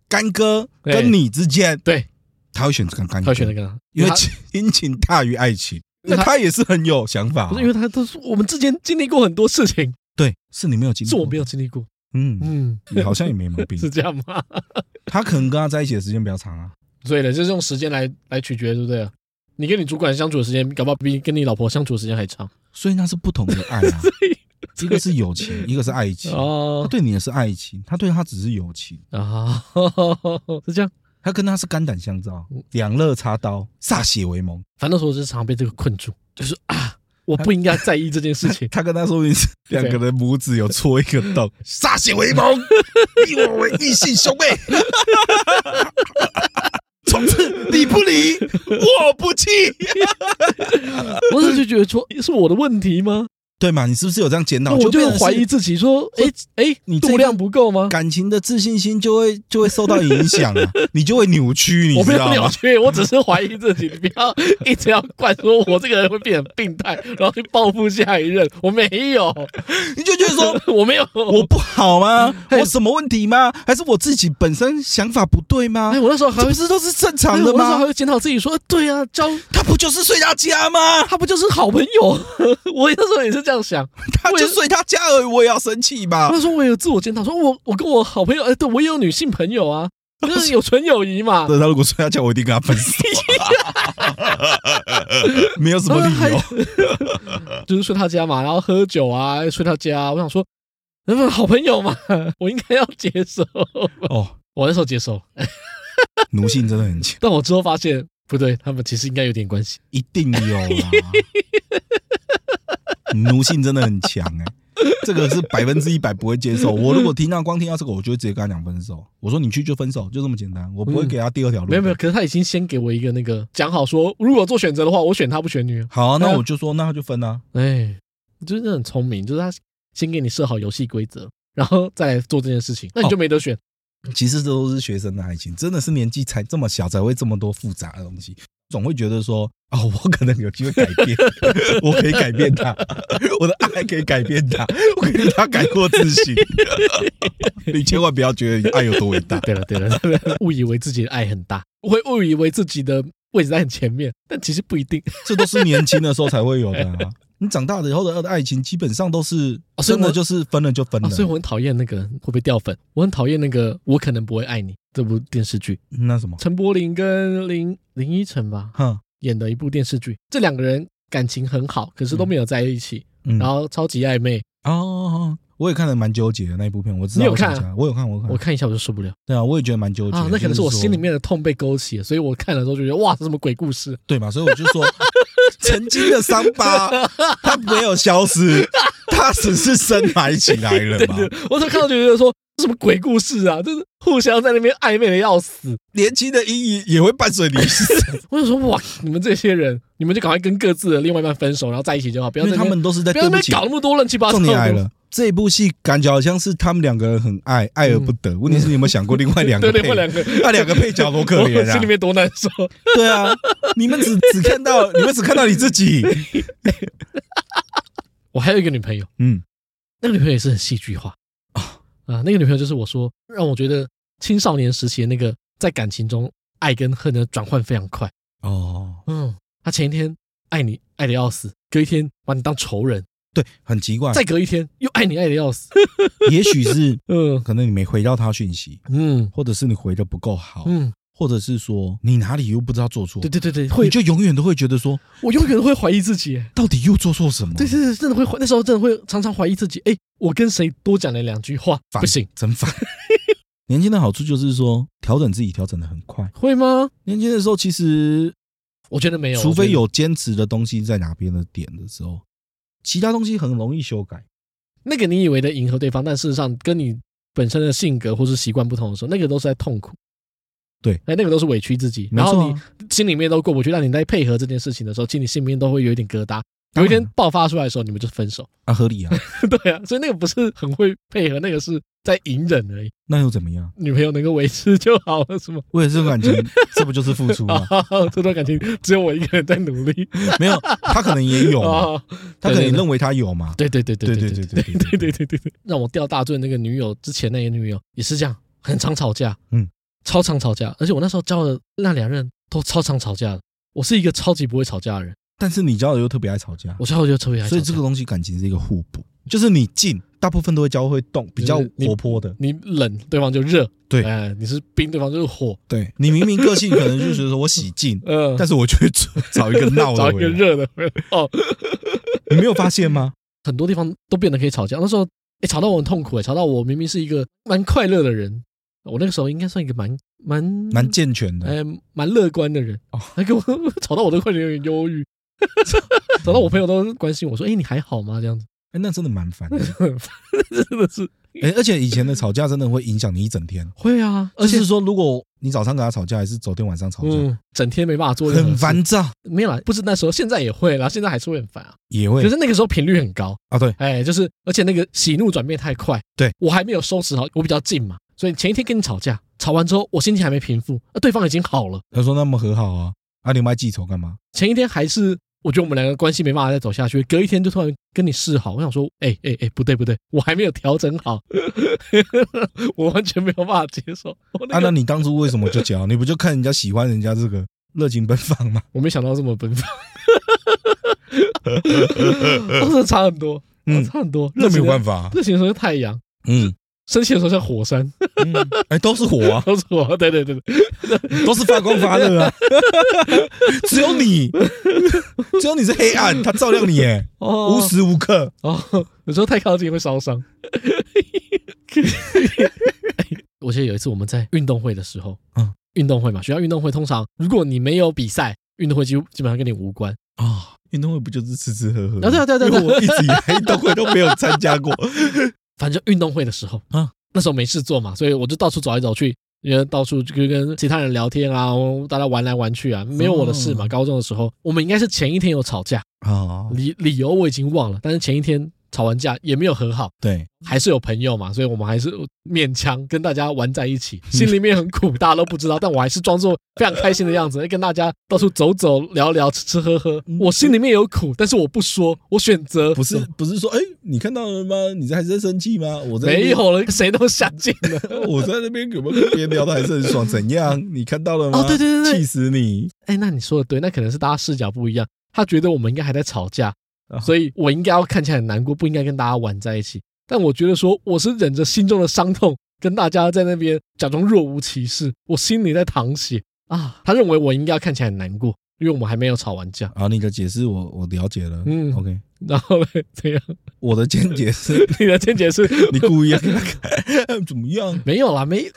干哥跟你之间，对，他会选择干干哥，他会选择干哥，因为 亲情大于爱情。那他也是很有想法，不是因为他都是我们之间经历过很多事情，对，是你没有经历，是我没有经历过。嗯嗯，你好像也没毛病，是这样吗？他可能跟他在一起的时间比较长啊，所以呢，就是用时间来来取决，对不对？你跟你主管相处的时间，搞不好比跟你老婆相处的时间还长，所以那是不同的爱啊。一个是友情，一个是爱情。哦，他对你的是爱情，他对他只是友情啊，是这样。他跟他是肝胆相照，两肋插刀，歃血为盟。反正那时是常常被这个困住，就是啊。我不应该在意这件事情。他跟他说：“你是两个人拇指有戳一个洞，歃血为盟，立我为异性兄妹。从此你不离，我不弃。”我是就觉得说是我的问题吗？对嘛？你是不是有这样检讨？我就怀疑自己说，哎哎，你度量不够吗？感情的自信心就会就会受到影响啊，你就会扭曲，你知道吗？我没有扭曲，我只是怀疑自己，你不要一直要怪说我这个人会变成病态，然后去报复下一任。我没有，你就觉得说 我没有，我不好吗？我什么问题吗？还是我自己本身想法不对吗？哎，我那时候还不是都是正常的吗？我那时候还会检讨自己说，对啊，交他不就是睡他家吗？他不就是好朋友？我那时候也是。这样想，他就睡他家而已，我也要生气吧？他说我有自我检讨，说我我跟我好朋友，哎，对我也有女性朋友啊，就是有纯友谊嘛。对，他如果睡他家，我一定跟他分手，没有什么理由，就是睡他家嘛，然后喝酒啊，睡他家。我想说，那么好朋友嘛，我应该要接受。哦，我那时候接受，奴性真的很强。但我之后发现不对，他们其实应该有点关系，一定有啊。奴性真的很强哎，这个是百分之一百不会接受。我如果听到光听到这个，我就会直接跟他讲分手。我说你去就分手，就这么简单。我不会给他第二条路。没有没有，可是他已经先给我一个那个讲好说，如果做选择的话，我选他不选你。好啊，那我就说那他就分啊。哎，就是很聪明，就是他先给你设好游戏规则，然后再来做这件事情，那你就没得选。其实这都是学生的爱情，真的是年纪才这么小，才会这么多复杂的东西。总会觉得说，哦，我可能有机会改变，我可以改变他，我的爱可以改变他，我可以让他改过自新。你千万不要觉得你爱有多伟大。对了对了，误以为自己的爱很大，我会误以为自己的位置在很前面，但其实不一定。这都是年轻的时候才会有的啊。你长大了以后的爱情，基本上都是真的，就是分了就分了。所以我很讨厌那个会不会掉粉，我很讨厌那个我可能不会爱你这部电视剧。那什么？陈柏霖跟林林依晨吧，哼，演的一部电视剧，这两个人感情很好，可是都没有在一起，然后超级暧昧。哦，我也看了蛮纠结的那一部片，我知道。你有看？我有看，我看我看一下我就受不了。对啊，我也觉得蛮纠结。啊，那可能是我心里面的痛被勾起了，所以我看了之后就觉得哇，这什么鬼故事？对嘛？所以我就说。曾经的伤疤，它没有消失，它只是深埋起来了嘛。我就看到就觉得说，这什么鬼故事啊？就是互相在那边暧昧的要死，年轻的阴影也会伴随你死。我就说哇，你们这些人，你们就赶快跟各自的另外一半分手，然后在一起就好。不要他们都是在对不起，搞那么多乱七八糟。重点来了，这部戏感觉好像是他们两个人很爱，爱而不得。问题是你有没有想过另外 两个？另外两个，那两个配角多可怜啊，心里面多难受。对啊，你们只只看到，你们只看到你自己。我还有一个女朋友，嗯，那个女朋友也是很戏剧化啊啊，那个女朋友就是我说让我觉得青少年时期的那个在感情中爱跟恨的转换非常快哦，嗯，他前一天爱你爱的要死，隔一天把你当仇人。对，很奇怪。再隔一天又爱你爱的要死，也许是嗯，可能你没回到他讯息，嗯，或者是你回的不够好，嗯，或者是说你哪里又不知道做错，对对对对，会你就永远都会觉得说，我永远都会怀疑自己，到底又做错什么？对对对，真的会那时候真的会常常怀疑自己，哎，我跟谁多讲了两句话，不行，真烦。年轻的好处就是说调整自己调整的很快，会吗？年轻的时候其实我觉得没有，除非有坚持的东西在哪边的点的时候。其他东西很容易修改，那个你以为的迎合对方，但事实上跟你本身的性格或是习惯不同的时候，那个都是在痛苦。对，哎，那个都是委屈自己，然后你心里面都过不去。但你在配合这件事情的时候，其实你心里面都会有一点疙瘩。有一天爆发出来的时候，你们就分手啊，合理啊，对啊，所以那个不是很会配合，那个是在隐忍而已。那又怎么样？女朋友能够维持就好了，是吗？为了这段感情，这不就是付出吗？这段感情只有我一个人在努力，没有他可能也有，他可能认为他有嘛？对对对对对对对对对对对对，让我掉大罪那个女友之前那个女友也是这样，很常吵架，嗯，超常吵架，而且我那时候交的那两任都超常吵架的，我是一个超级不会吵架的人。但是你交的又特别爱吵架，我交的又特别爱吵架，所以这个东西感情是一个互补，就是你静，大部分都会交会动，比较活泼的。你；你冷，对方就热，对，哎，你是冰，对方就是火，对。你明明个性可能就是说我喜静，嗯，但是我就会找一个闹的，找一个热的，哦，你没有发现吗？很多地方都变得可以吵架，那时候哎，吵到我很痛苦，哎，吵到我明明是一个蛮快乐的人，我那个时候应该算一个蛮蛮蛮健全的，哎，蛮乐观的人，哦，还给我吵到我都快点有点忧郁。找到我朋友都关心我说：“哎，你还好吗？”这样子，哎，那真的蛮烦的，真的是哎，而且以前的吵架真的会影响你一整天。会啊，而且是说，如果你早上跟他吵架，还是昨天晚上吵架，嗯，整天没办法做，很烦躁。没有啦，不是那时候，现在也会啦，现在还是会很烦啊，也会。可是那个时候频率很高啊，对，哎，就是，而且那个喜怒转变太快，对我还没有收拾好，我比较近嘛，所以前一天跟你吵架，吵完之后我心情还没平复，那对方已经好了。他说那么和好啊，啊，你们还记仇干嘛？前一天还是。我觉得我们两个关系没办法再走下去，隔一天就突然跟你示好，我想说，哎哎哎，不对不对，我还没有调整好，我完全没有办法接受。那个、啊，那你当初为什么就讲？你不就看人家喜欢人家这个热情奔放吗？我没想到这么奔放，真的差很多，嗯，差很多。那没有办法，热情的时候是太阳，嗯。生气的时候像火山，哎、嗯，都是火啊，都是火，对对对对，都是发光发热啊。只有你，只有你是黑暗，它照亮你，哎，无时无刻。哦，有时候太靠近会烧伤。我记得有一次我们在运动会的时候，嗯，运动会嘛，学校运动会通常如果你没有比赛，运动会就基本上跟你无关啊。运动会不就是吃吃喝喝？对对对对，我一直以来运动会都没有参加过。反正运动会的时候啊，那时候没事做嘛，所以我就到处走来走去，因为到处就跟其他人聊天啊，大家玩来玩去啊，没有我的事嘛。高中的时候，我们应该是前一天有吵架啊，理理由我已经忘了，但是前一天。吵完架也没有和好，对，还是有朋友嘛，所以我们还是勉强跟大家玩在一起，心里面很苦，大家都不知道，但我还是装作非常开心的样子，跟大家到处走走、聊聊、吃吃喝喝。我心里面有苦，但是我不说，我选择不是不是说，哎，你看到了吗？你还在生气吗？我在没有了，谁都想见了。我在那边有没有跟别人聊的还是很爽？怎样？你看到了吗？哦，对对对，气死你！哎，那你说的对，那可能是大家视角不一样，他觉得我们应该还在吵架。所以我应该要看起来很难过，不应该跟大家玩在一起。但我觉得说，我是忍着心中的伤痛，跟大家在那边假装若无其事，我心里在淌血啊。他认为我应该要看起来很难过，因为我们还没有吵完架。啊，你的解释我我了解了。嗯，OK。然后呢？怎样？我的见解是，你的见解是你故意要跟他看 怎么样？没有啦，没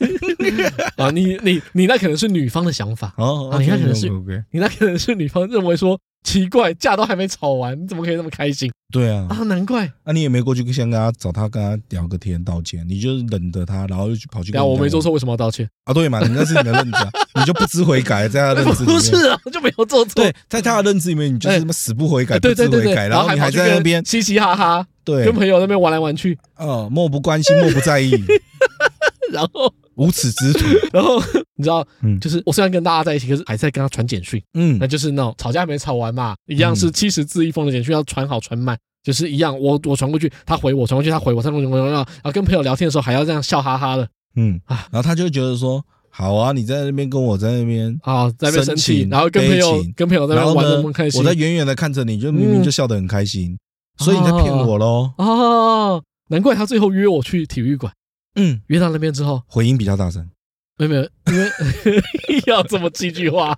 啊。你你你那可能是女方的想法哦。啊，你那可能是你那可能是女方认为说。奇怪，架都还没吵完，你怎么可以那么开心？对啊，啊，难怪。啊，你也没过去先跟他找他，跟他聊个天道歉，你就是忍着他，然后又去跑去。然后我没做错，为什么要道歉？啊，对嘛，你那是你的认知，你就不知悔改，在他的认知里面。不是啊，就没有做错。对，在他的认知里面，你就是什么死不悔改，不知悔改，然后你还在那边嘻嘻哈哈，对，跟朋友那边玩来玩去，哦，漠不关心，漠不在意。然后无耻之徒，然后你知道，嗯，就是我虽然跟大家在一起，可是还在跟他传简讯，嗯，那就是那种吵架还没吵完嘛，一样是七十字一封的简讯，要传好传满，就是一样，我我传过去，他回我，传过去他回我，他回我，然后跟朋友聊天的时候还要这样笑哈哈的，嗯。啊，然后他就觉得说，好啊，你在那边跟我在那边啊，在那边生气，然后跟朋友跟朋友在那边玩那么开心，我在远远的看着你，就明明就笑得很开心，所以你在骗我喽，哦，难怪他最后约我去体育馆。嗯，约到那边之后，回音比较大声。没有没有，因为 要这么戏剧化，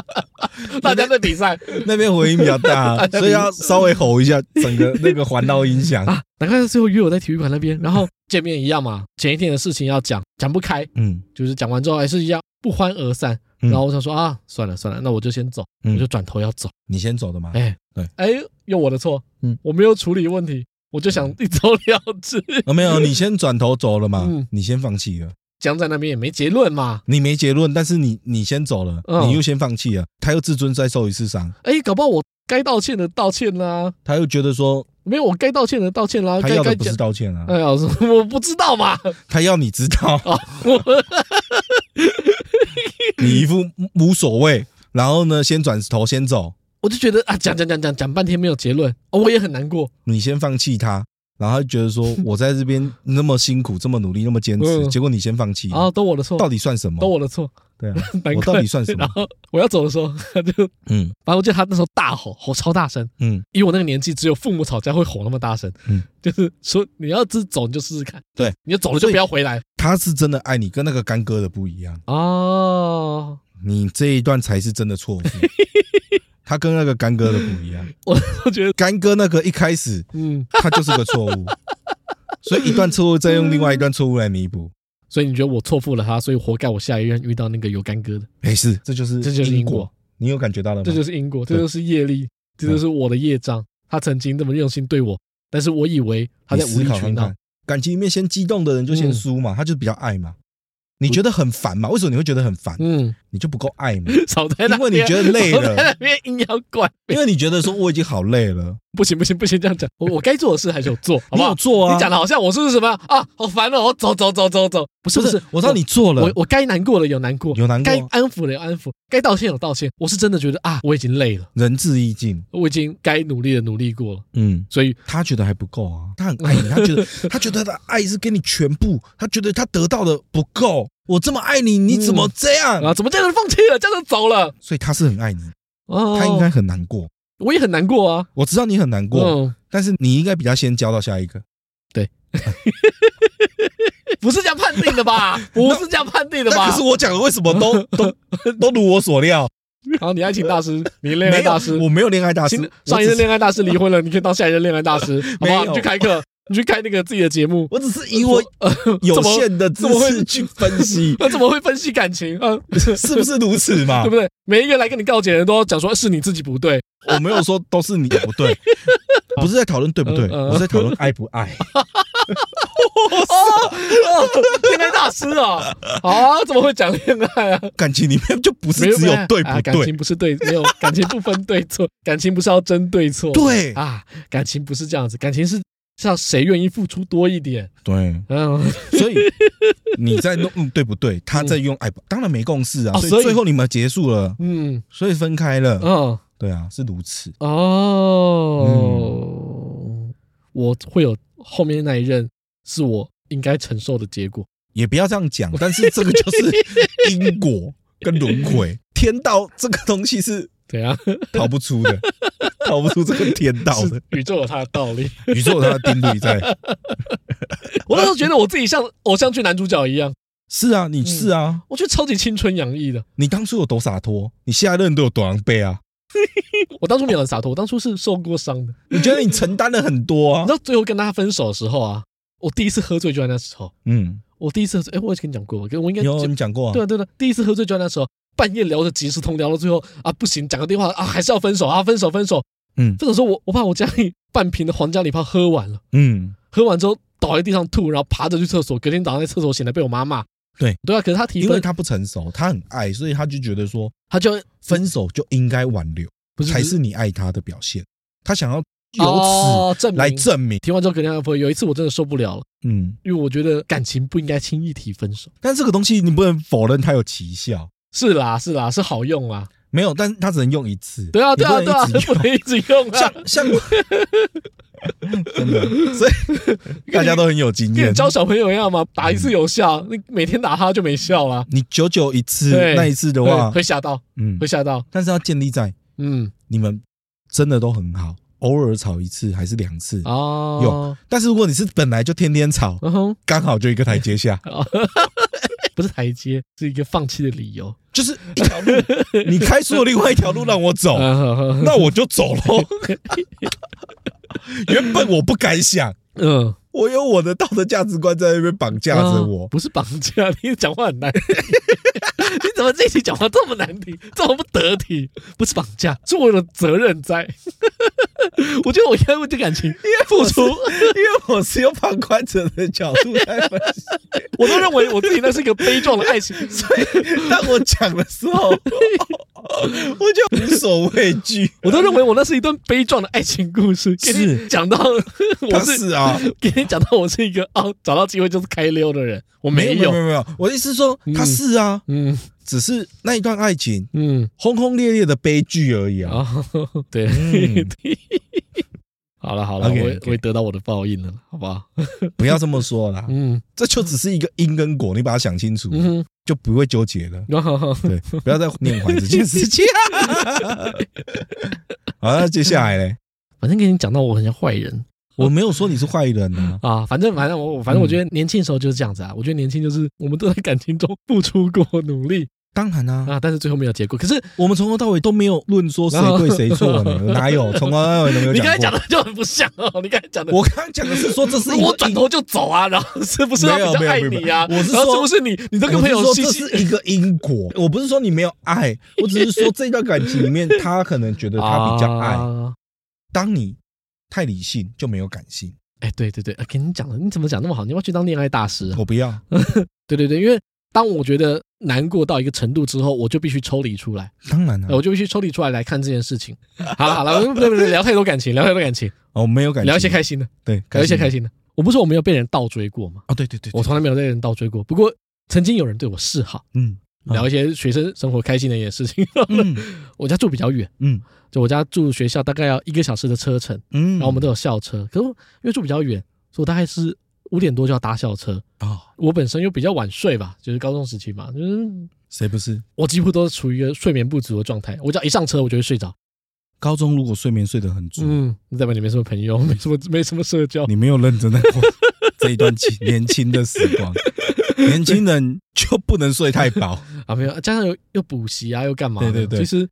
大家在比赛，那边回音比较大，所以要稍微吼一下，整个那个环绕音响啊。难怪最后约我在体育馆那边，然后见面一样嘛，前一天的事情要讲，讲不开，嗯，就是讲完之后还是一样不欢而散。然后我想说啊，算了算了，那我就先走，我就转头要走。你先走的吗？哎，对，哎，又我的错，嗯，我没有处理问题。我就想一走了之。啊，没有，你先转头走了嘛？嗯，你先放弃了。僵在那边也没结论嘛？你没结论，但是你你先走了，你又先放弃了，他又自尊再受一次伤。哎，搞不好我该道歉的道歉啦。他又觉得说没有，我该道歉的道歉啦。他要的不是道歉啊。哎呀，我不知道嘛。他要你知道。你一副无所谓，然后呢，先转头先走。我就觉得啊，讲讲讲讲讲半天没有结论，我也很难过。你先放弃他，然后觉得说我在这边那么辛苦，这么努力，那么坚持，结果你先放弃，啊，都我的错，到底算什么？都我的错，对啊，我到底算什么？然后我要走的时候，他就嗯，反正我记得他那时候大吼，吼超大声，嗯，因为我那个年纪，只有父母吵架会吼那么大声，嗯，就是说你要是走，你就试试看，对，你就走了就不要回来。他是真的爱你，跟那个干哥的不一样。哦，你这一段才是真的错误。他跟那个干哥的不一样，我 我觉得干哥那个一开始，嗯，他就是个错误，所以一段错误再用另外一段错误来弥补，所以你觉得我错付了他，所以活该我下一任遇到那个有干哥的？没事，这就是这就是因果，你有感觉到了吗？这就是因果，这就是业力，这就是我的业障。他曾经这么用心对我，但是我以为他在无理取闹，感情里面先激动的人就先输嘛，他就比较爱嘛。你觉得很烦吗？为什么你会觉得很烦？嗯，你就不够爱吗。少在那，因为你觉得累了，因为你觉得说我已经好累了。不行不行不行，这样讲，我我该做的事还是有做，好不好？有做啊！你讲的好像我是不是什么啊？好烦哦！我走走走走走，不是不是，我知道你做了，我我该难过的有难过，有难过，该安抚的有安抚，该道歉有道歉。我是真的觉得啊，我已经累了，仁至义尽，我已经该努力的努力过了。嗯，所以他觉得还不够啊，他很爱你，他觉得他觉得他的爱是给你全部，他觉得他得到的不够。我这么爱你，你怎么这样、嗯、啊？怎么这样放弃了？这样就走了？所以他是很爱你，哦、他应该很难过。我也很难过啊！我知道你很难过，嗯、但是你应该比较先交到下一个。对，不是这样判定的吧？不是这样判定的吧？可是我讲的为什么都 都都如我所料？好，你爱情大师，你恋爱大师，我没有恋爱大师。上一任恋爱大师离婚了，你可以当下一任恋爱大师，好不好？你去开课。你去开那个自己的节目，我只是以我有限的知识去分析，那怎么会分析感情啊？是不是如此嘛？对不对？每一个来跟你告解的人都要讲说是你自己不对，我没有说都是你不对，不是在讨论对不对，我是在讨论爱不爱。恋爱大师啊，啊，怎么会讲恋爱啊？感情里面就不是只有对不对？感情不是对，没有感情不分对错，感情不是要争对错，对啊，感情不是这样子，感情是。是要谁愿意付出多一点？对，嗯，所以你在弄，嗯，对不对？他在用爱，当然没共识啊。所以最后你们结束了，嗯，所以分开了。嗯，对啊，是如此。哦，我会有后面那一任，是我应该承受的结果。也不要这样讲，但是这个就是因果跟轮回，天道这个东西是。对啊，逃不出的，逃不出这个天道的。宇宙有它的道理，宇宙有它的定律在。我那时候觉得我自己像偶像剧男主角一样。是啊，你是啊，嗯、我觉得超级青春洋溢的。你当初有多洒脱？你下一任都有多狼狈啊？我当初没有很洒脱，我当初是受过伤的。你觉得你承担了很多啊？你知道最后跟他分手的时候啊，我第一次喝醉就在那时候。嗯，我第一次哎，我也跟你讲过，跟我应该有你讲过啊。对啊，对啊，第一次喝醉就在那时候。半夜聊着即时通，聊到最后啊，不行，讲个电话啊，还是要分手啊，分手分手。嗯，分手说我我把我家里半瓶的皇家礼炮喝完了，嗯，喝完之后倒在地上吐，然后爬着去厕所，隔天早上在厕所醒来被我妈骂。对对啊，可是他提分，因为他不成熟，他很爱，所以他就觉得说，他就分手就应该挽留，不是才是你爱他的表现。他想要由此来证明。听完之后肯定要分。有一次我真的受不了了，嗯，因为我觉得感情不应该轻易提分手。但这个东西你不能否认它有奇效。是啦，是啦，是好用啊。没有，但是他只能用一次。对啊，对啊，对啊，不能一直用啊。像像，真的，所以 大家都很有经验。教小朋友一样嘛，打一次有效，你每天打他就没效了。你久久一次，那一次的话会吓到，嗯，会吓到。但是要建立在，嗯，你们真的都很好，偶尔吵一次还是两次哦。有，但是如果你是本来就天天吵，刚好就一个台阶下。不是台阶，是一个放弃的理由。就是一条路，你开出了另外一条路让我走，那我就走喽。原本我不敢想，嗯，我有我的道德价值观在那边绑架着我。不是绑架，你讲话很难听。你怎么这期讲话这么难听，这么不得体？不是绑架，是我的责任在。我觉得我应该为这感情付出，因为我是用旁观者的角度在分析，我都认为我自己那是一个悲壮的爱情，所以当我讲的时候，我就无所畏惧。我都认为我那是一段悲壮的爱情故事，是讲到我是啊，给你 讲到我是一个哦，找到机会就是开溜的人，我没有没有没有，我的意思是说他是啊，嗯。只是那一段爱情，嗯，轰轰烈烈的悲剧而已啊。对，好了好了，我我也得到我的报应了，好不好？不要这么说啦，嗯，这就只是一个因跟果，你把它想清楚，就不会纠结了。对，不要再念怀这件事情。好，那接下来呢？反正跟你讲到我很像坏人，我没有说你是坏人啊。啊，反正反正我反正我觉得年轻的时候就是这样子啊。我觉得年轻就是我们都在感情中付出过努力。当然啦，啊，但是最后没有结果。可是我们从头到尾都没有论说谁对谁错呢？哪有？从头到尾都没有讲。你刚才讲的就很不像哦。你刚才讲的，我刚刚讲的是说这是我转头就走啊，然后是不是他比较爱你啊？我是说是不是你？你这个朋友说这是一个因果。我不是说你没有爱，我只是说这段感情里面他可能觉得他比较爱。当你太理性就没有感性，哎，对对对，跟你讲了，你怎么讲那么好？你要去当恋爱大师？我不要。对对对，因为当我觉得难过到一个程度之后，我就必须抽离出来。当然了，我就必须抽离出来来看这件事情。好了好了，不不对，聊太多感情，聊太多感情。哦，没有感情，聊一些开心的。对，聊一些开心的。我不是说我没有被人倒追过吗？哦，对对对，我从来没有被人倒追过。不过曾经有人对我示好。嗯。聊一些学生生活开心的一些事情。嗯，我家住比较远，嗯，就我家住学校大概要一个小时的车程，嗯，然后我们都有校车，可是因为住比较远，所以我大概是五点多就要搭校车啊。我本身又比较晚睡吧，就是高中时期嘛，就是谁不是？我几乎都是处于一个睡眠不足的状态，我只要一上车我就会睡着。高中如果睡眠睡得很足，嗯，代表你没什么朋友，没什么没什么社交，你没有认真的过这一段 年轻的时光。年轻人就不能睡太饱 啊？没有，加上又又补习啊，又干嘛？对对对，其实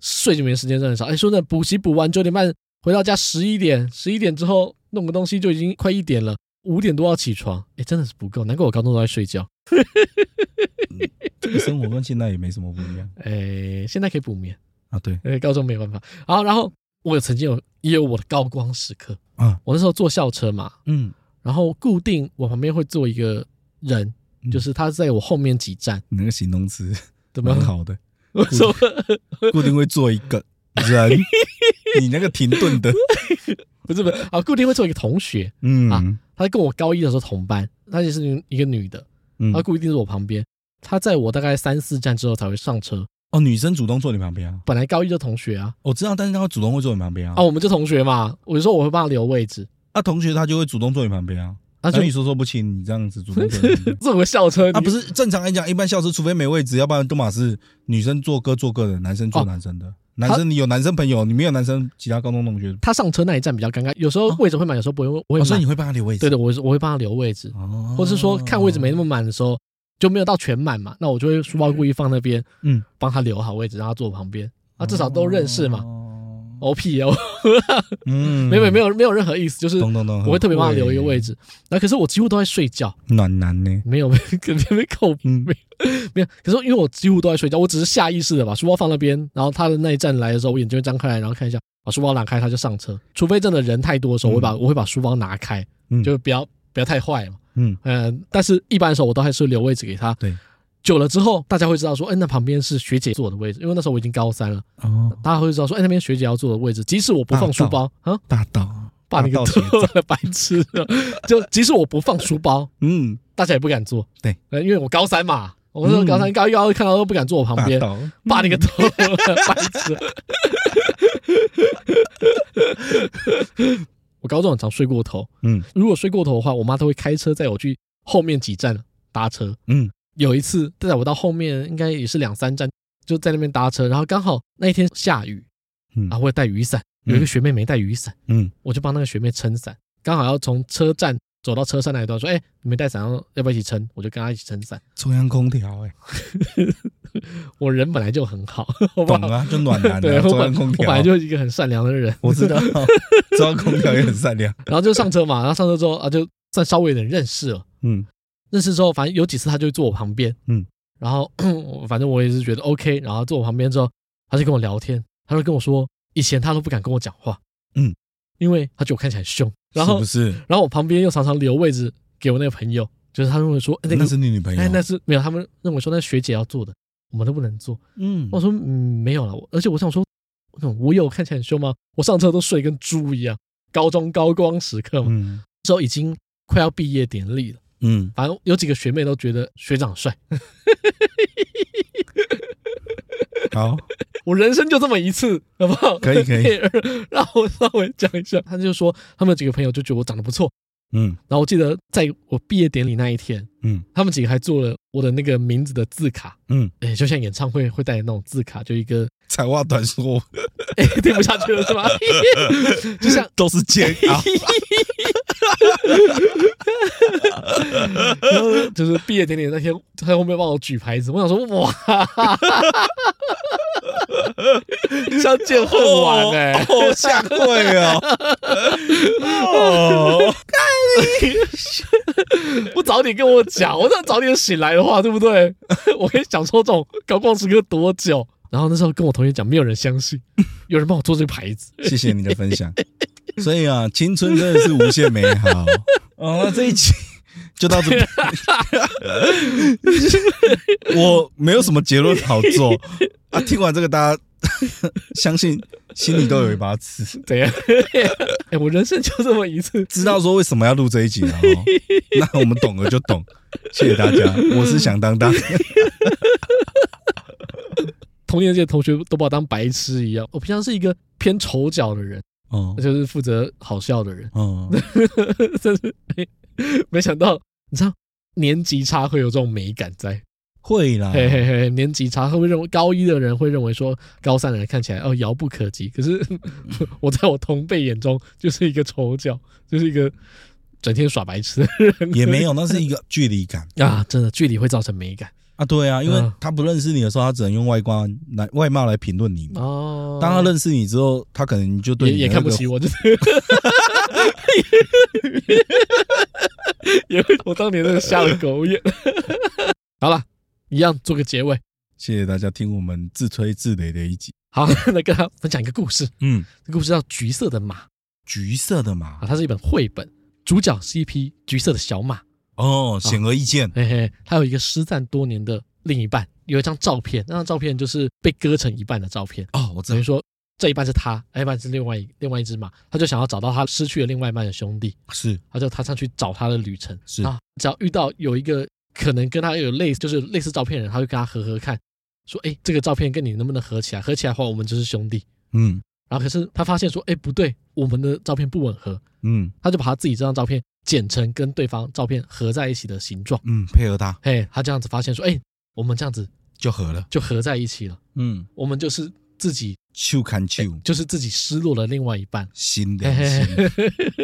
睡眠时间真的少。哎，说真的补习补完九点半回到家十一点，十一点之后弄个东西就已经快一点了，五点多要起床，哎，真的是不够。难怪我高中都在睡觉。这个生活跟现在也没什么不一样。哎，现在可以补眠啊？对，哎，高中没办法。好，然后我有曾经有也有我的高光时刻啊。我那时候坐校车嘛，嗯，然后固定我旁边会坐一个人。就是他在我后面几站，你那个形容词怎么很好的？为什么固定会坐一个人？你那个停顿的 不是不是啊？固定会做一个同学，嗯啊，他跟我高一的时候同班，他也是一个女的，她固定是我旁边，她在我大概三四站之后才会上车。哦，女生主动坐你旁边啊？本来高一的同学啊，我知道，但是她会主动会坐你旁边啊。啊，我们就同学嘛，我就说我会帮他留位置，啊，同学他就会主动坐你旁边啊。啊，所以说说不清，你这样子主动坐个校车，啊，不是正常来讲，一般校车除非没位置，要不然都嘛是女生坐各坐各的，男生坐男生的。哦、男生你有男生朋友，你没有男生其他高中同学。他上车那一站比较尴尬，有时候位置会满，有时候不会。我会、哦，所以你会帮他留位置？对的，我我会帮他留位置，哦、或是说看位置没那么满的时候，就没有到全满嘛，那我就会书包故意放那边，嗯，帮他留好位置，让他坐旁边，啊，至少都认识嘛。哦 O P 哦，嗯，没有没有没有任何意思，就是我会特别帮他留一个位置。那可是我几乎都在睡觉，暖男呢？没有，肯定没扣，没没有。可是因为我几乎都在睡觉，我只是下意识的把书包放那边，然后他的那一站来的时候，我眼睛会张开来，然后看一下，把书包拿开，他就上车。除非真的人太多的时候，我会把我会把书包拿开，就不要不要太坏嘛。嗯嗯，但是一般的时候，我都还是留位置给他。对。久了之后，大家会知道说，哎，那旁边是学姐坐的位置，因为那时候我已经高三了。哦，大家会知道说，哎，那边学姐要坐的位置，即使我不放书包啊，大道，把你个白痴，就即使我不放书包，嗯，大家也不敢坐。对，因为我高三嘛，我说高三高一高二看到都不敢坐我旁边，霸你个头，白痴。我高中很常睡过头，嗯，如果睡过头的话，我妈都会开车载我去后面几站搭车，嗯。有一次，带我到后面，应该也是两三站，就在那边搭车，然后刚好那一天下雨，嗯，然后我带雨伞，有一个学妹没带雨伞，嗯，我就帮那个学妹撑伞，刚好要从车站走到车上那一段，说，哎，你没带伞，要不要一起撑？我就跟她一起撑伞。中央空调，哎，我人本来就很好，懂啊，就暖男 的中央空调，我本来就一个很善良的人，我知道，中央空调也很善良。然后就上车嘛，然后上车之后啊，就算稍微有点认识了，嗯。认识之后，反正有几次他就会坐我旁边，嗯，然后 反正我也是觉得 OK，然后坐我旁边之后，他就跟我聊天，他就跟我说，以前他都不敢跟我讲话，嗯，因为他觉得我看起来很凶，然后是不是？然后我旁边又常常留位置给我那个朋友，就是他认为说，那个是你女朋友，哎，那是没有，他们认为说那是学姐要坐的，我们都不能坐，嗯，我说嗯没有了，而且我想说，我有看起来很凶吗？我上车都睡跟猪一样，高中高光时刻嘛，嗯，之后已经快要毕业典礼了。嗯，反正有几个学妹都觉得学长帅。好，我人生就这么一次，好不好？可以可以，让我稍微讲一下。他就说，他们几个朋友就觉得我长得不错。嗯，然后我记得在我毕业典礼那一天，嗯，他们几个还做了我的那个名字的字卡。嗯，哎，就像演唱会会带的那种字卡，就一个长话短说，哎，听不下去了是吧？就像都是煎熬。然后就是毕业典礼那天，他在后面帮我举牌子。我想说，哇，像见恨晚哎，好像会哦。哦，不早点跟我讲，我想早点醒来的话，对不对？我可以享受这种高光时刻多久？然后那时候跟我同学讲，没有人相信，有人帮我做这个牌子。谢谢你的分享。所以啊，青春真的是无限美好。哦，那这一期就到这边。我没有什么结论好做啊。听完这个，大家 相信心里都有一把尺。怎样？哎，我人生就这么一次，知道说为什么要录这一集了。那我们懂了就懂。谢谢大家，我是响当当。同年级的同学都把我当白痴一样。我平常是一个偏丑角的人，哦，就是负责好笑的人，哦，真是没没想到，你知道年级差会有这种美感在，会啦，嘿嘿嘿，年级差会不会认为高一的人会认为说高三的人看起来哦遥不可及，可是 我在我同辈眼中就是一个丑角，就是一个整天耍白痴的人，也没有，那是一个距离感 啊，真的距离会造成美感。啊，对啊，因为他不认识你的时候，他只能用外观来外貌来评论你嘛。哦，当他认识你之后，他可能就对也，也看不起我，就是。也会我当年那个瞎了狗眼。好了，一样做个结尾。谢谢大家听我们自吹自擂的一集。好，来跟他分享一个故事。嗯，这个故事叫《橘色的马》。橘色的马啊，它是一本绘本，主角是一匹橘色的小马。哦，显而易见，嘿嘿，它有一个失散多年的另一半，有一张照片，那张照片就是被割成一半的照片。哦，我等于说这一半是他，另一半是另外一另外一只马，他就想要找到他失去了另外一半的兄弟，是，他就他上去找他的旅程，是啊，只要遇到有一个可能跟他有类似，就是类似照片的人，他就跟他合合看，说，哎，这个照片跟你能不能合起来？合起来的话，我们就是兄弟，嗯，然后可是他发现说，哎，不对，我们的照片不吻合，嗯，他就把他自己这张照片。剪成跟对方照片合在一起的形状，嗯，配合他，嘿，他这样子发现说，哎，我们这样子就合了，就合在一起了，嗯，我们就是自己手牵手，就是自己失落了另外一半，心连心。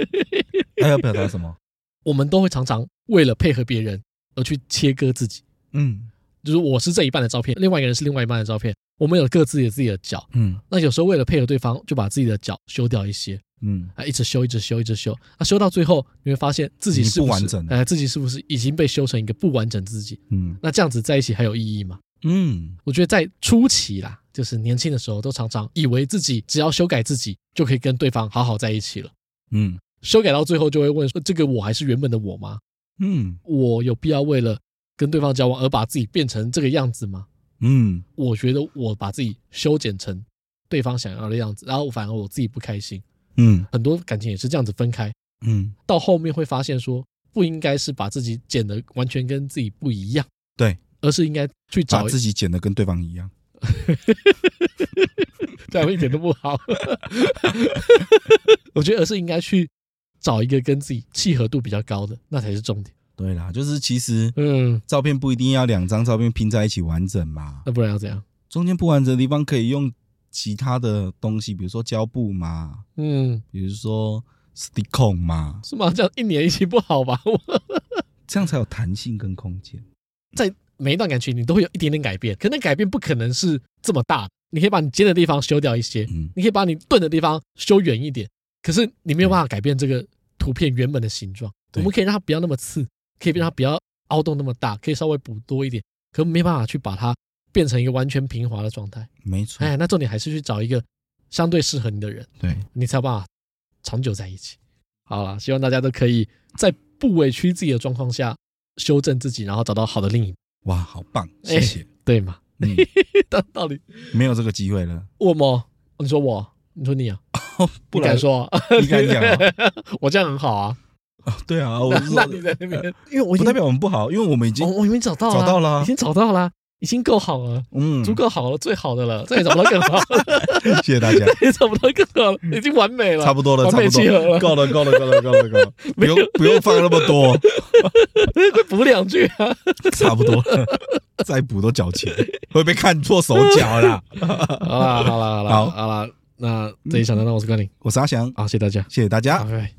他要表达什么？我们都会常常为了配合别人而去切割自己，嗯，就是我是这一半的照片，另外一个人是另外一半的照片，我们有各自有自己的脚，嗯，那有时候为了配合对方，就把自己的脚修掉一些。嗯，啊，一直修，一直修，一直修，啊，修到最后，你会发现自己是不，是不完整，哎，自己是不是已经被修成一个不完整自己？嗯，那这样子在一起还有意义吗？嗯，我觉得在初期啦，就是年轻的时候，都常常以为自己只要修改自己，就可以跟对方好好在一起了。嗯，修改到最后就会问说，这个我还是原本的我吗？嗯，我有必要为了跟对方交往而把自己变成这个样子吗？嗯，我觉得我把自己修剪成对方想要的样子，然后反而我自己不开心。嗯，很多感情也是这样子分开，嗯，到后面会发现说，不应该是把自己剪的完全跟自己不一样，对，而是应该去找自己剪的跟对方一样，这样一点都不好。我觉得而是应该去找一个跟自己契合度比较高的，那才是重点。对啦，就是其实，嗯，照片不一定要两张照片拼在一起完整嘛，那不然要怎样？中间不完整的地方可以用。其他的东西，比如说胶布嘛，嗯，比如说 stick-on 嘛，是吗？这样一年一期不好吧？这样才有弹性跟空间。在每一段感情，你都会有一点点改变，可那改变不可能是这么大。你可以把你尖的地方修掉一些，嗯，你可以把你钝的地方修圆一点，可是你没有办法改变这个图片原本的形状。我们可以让它不要那么刺，可以让它不要凹洞那么大，可以稍微补多一点，可没办法去把它。变成一个完全平滑的状态，没错。哎，那重点还是去找一个相对适合你的人，对，你才有办法长久在一起。好了，希望大家都可以在不委屈自己的状况下修正自己，然后找到好的另一半。哇，好棒，谢谢。对嘛？到到底没有这个机会了。我吗？你说我？你说你啊？不敢说，你敢讲？我这样很好啊。对啊，那你在那边，因为我不代表我们不好，因为我们已经我已经找到了，找到了，已经找到了。已经够好了，嗯，足够好了，最好的了，再也找不到更好了。谢谢大家，也找不到更好了，已经完美了，差不多了，完美契合了，够了，够了，够了，够了，够了，不用不用放那么多，再补两句啊，差不多。了，再补都缴钱，会被看错手脚了。好啦，好啦，好啦，好。了，那这一场呢，那我是关宁，我是阿翔，好，谢谢大家，谢谢大家，拜拜。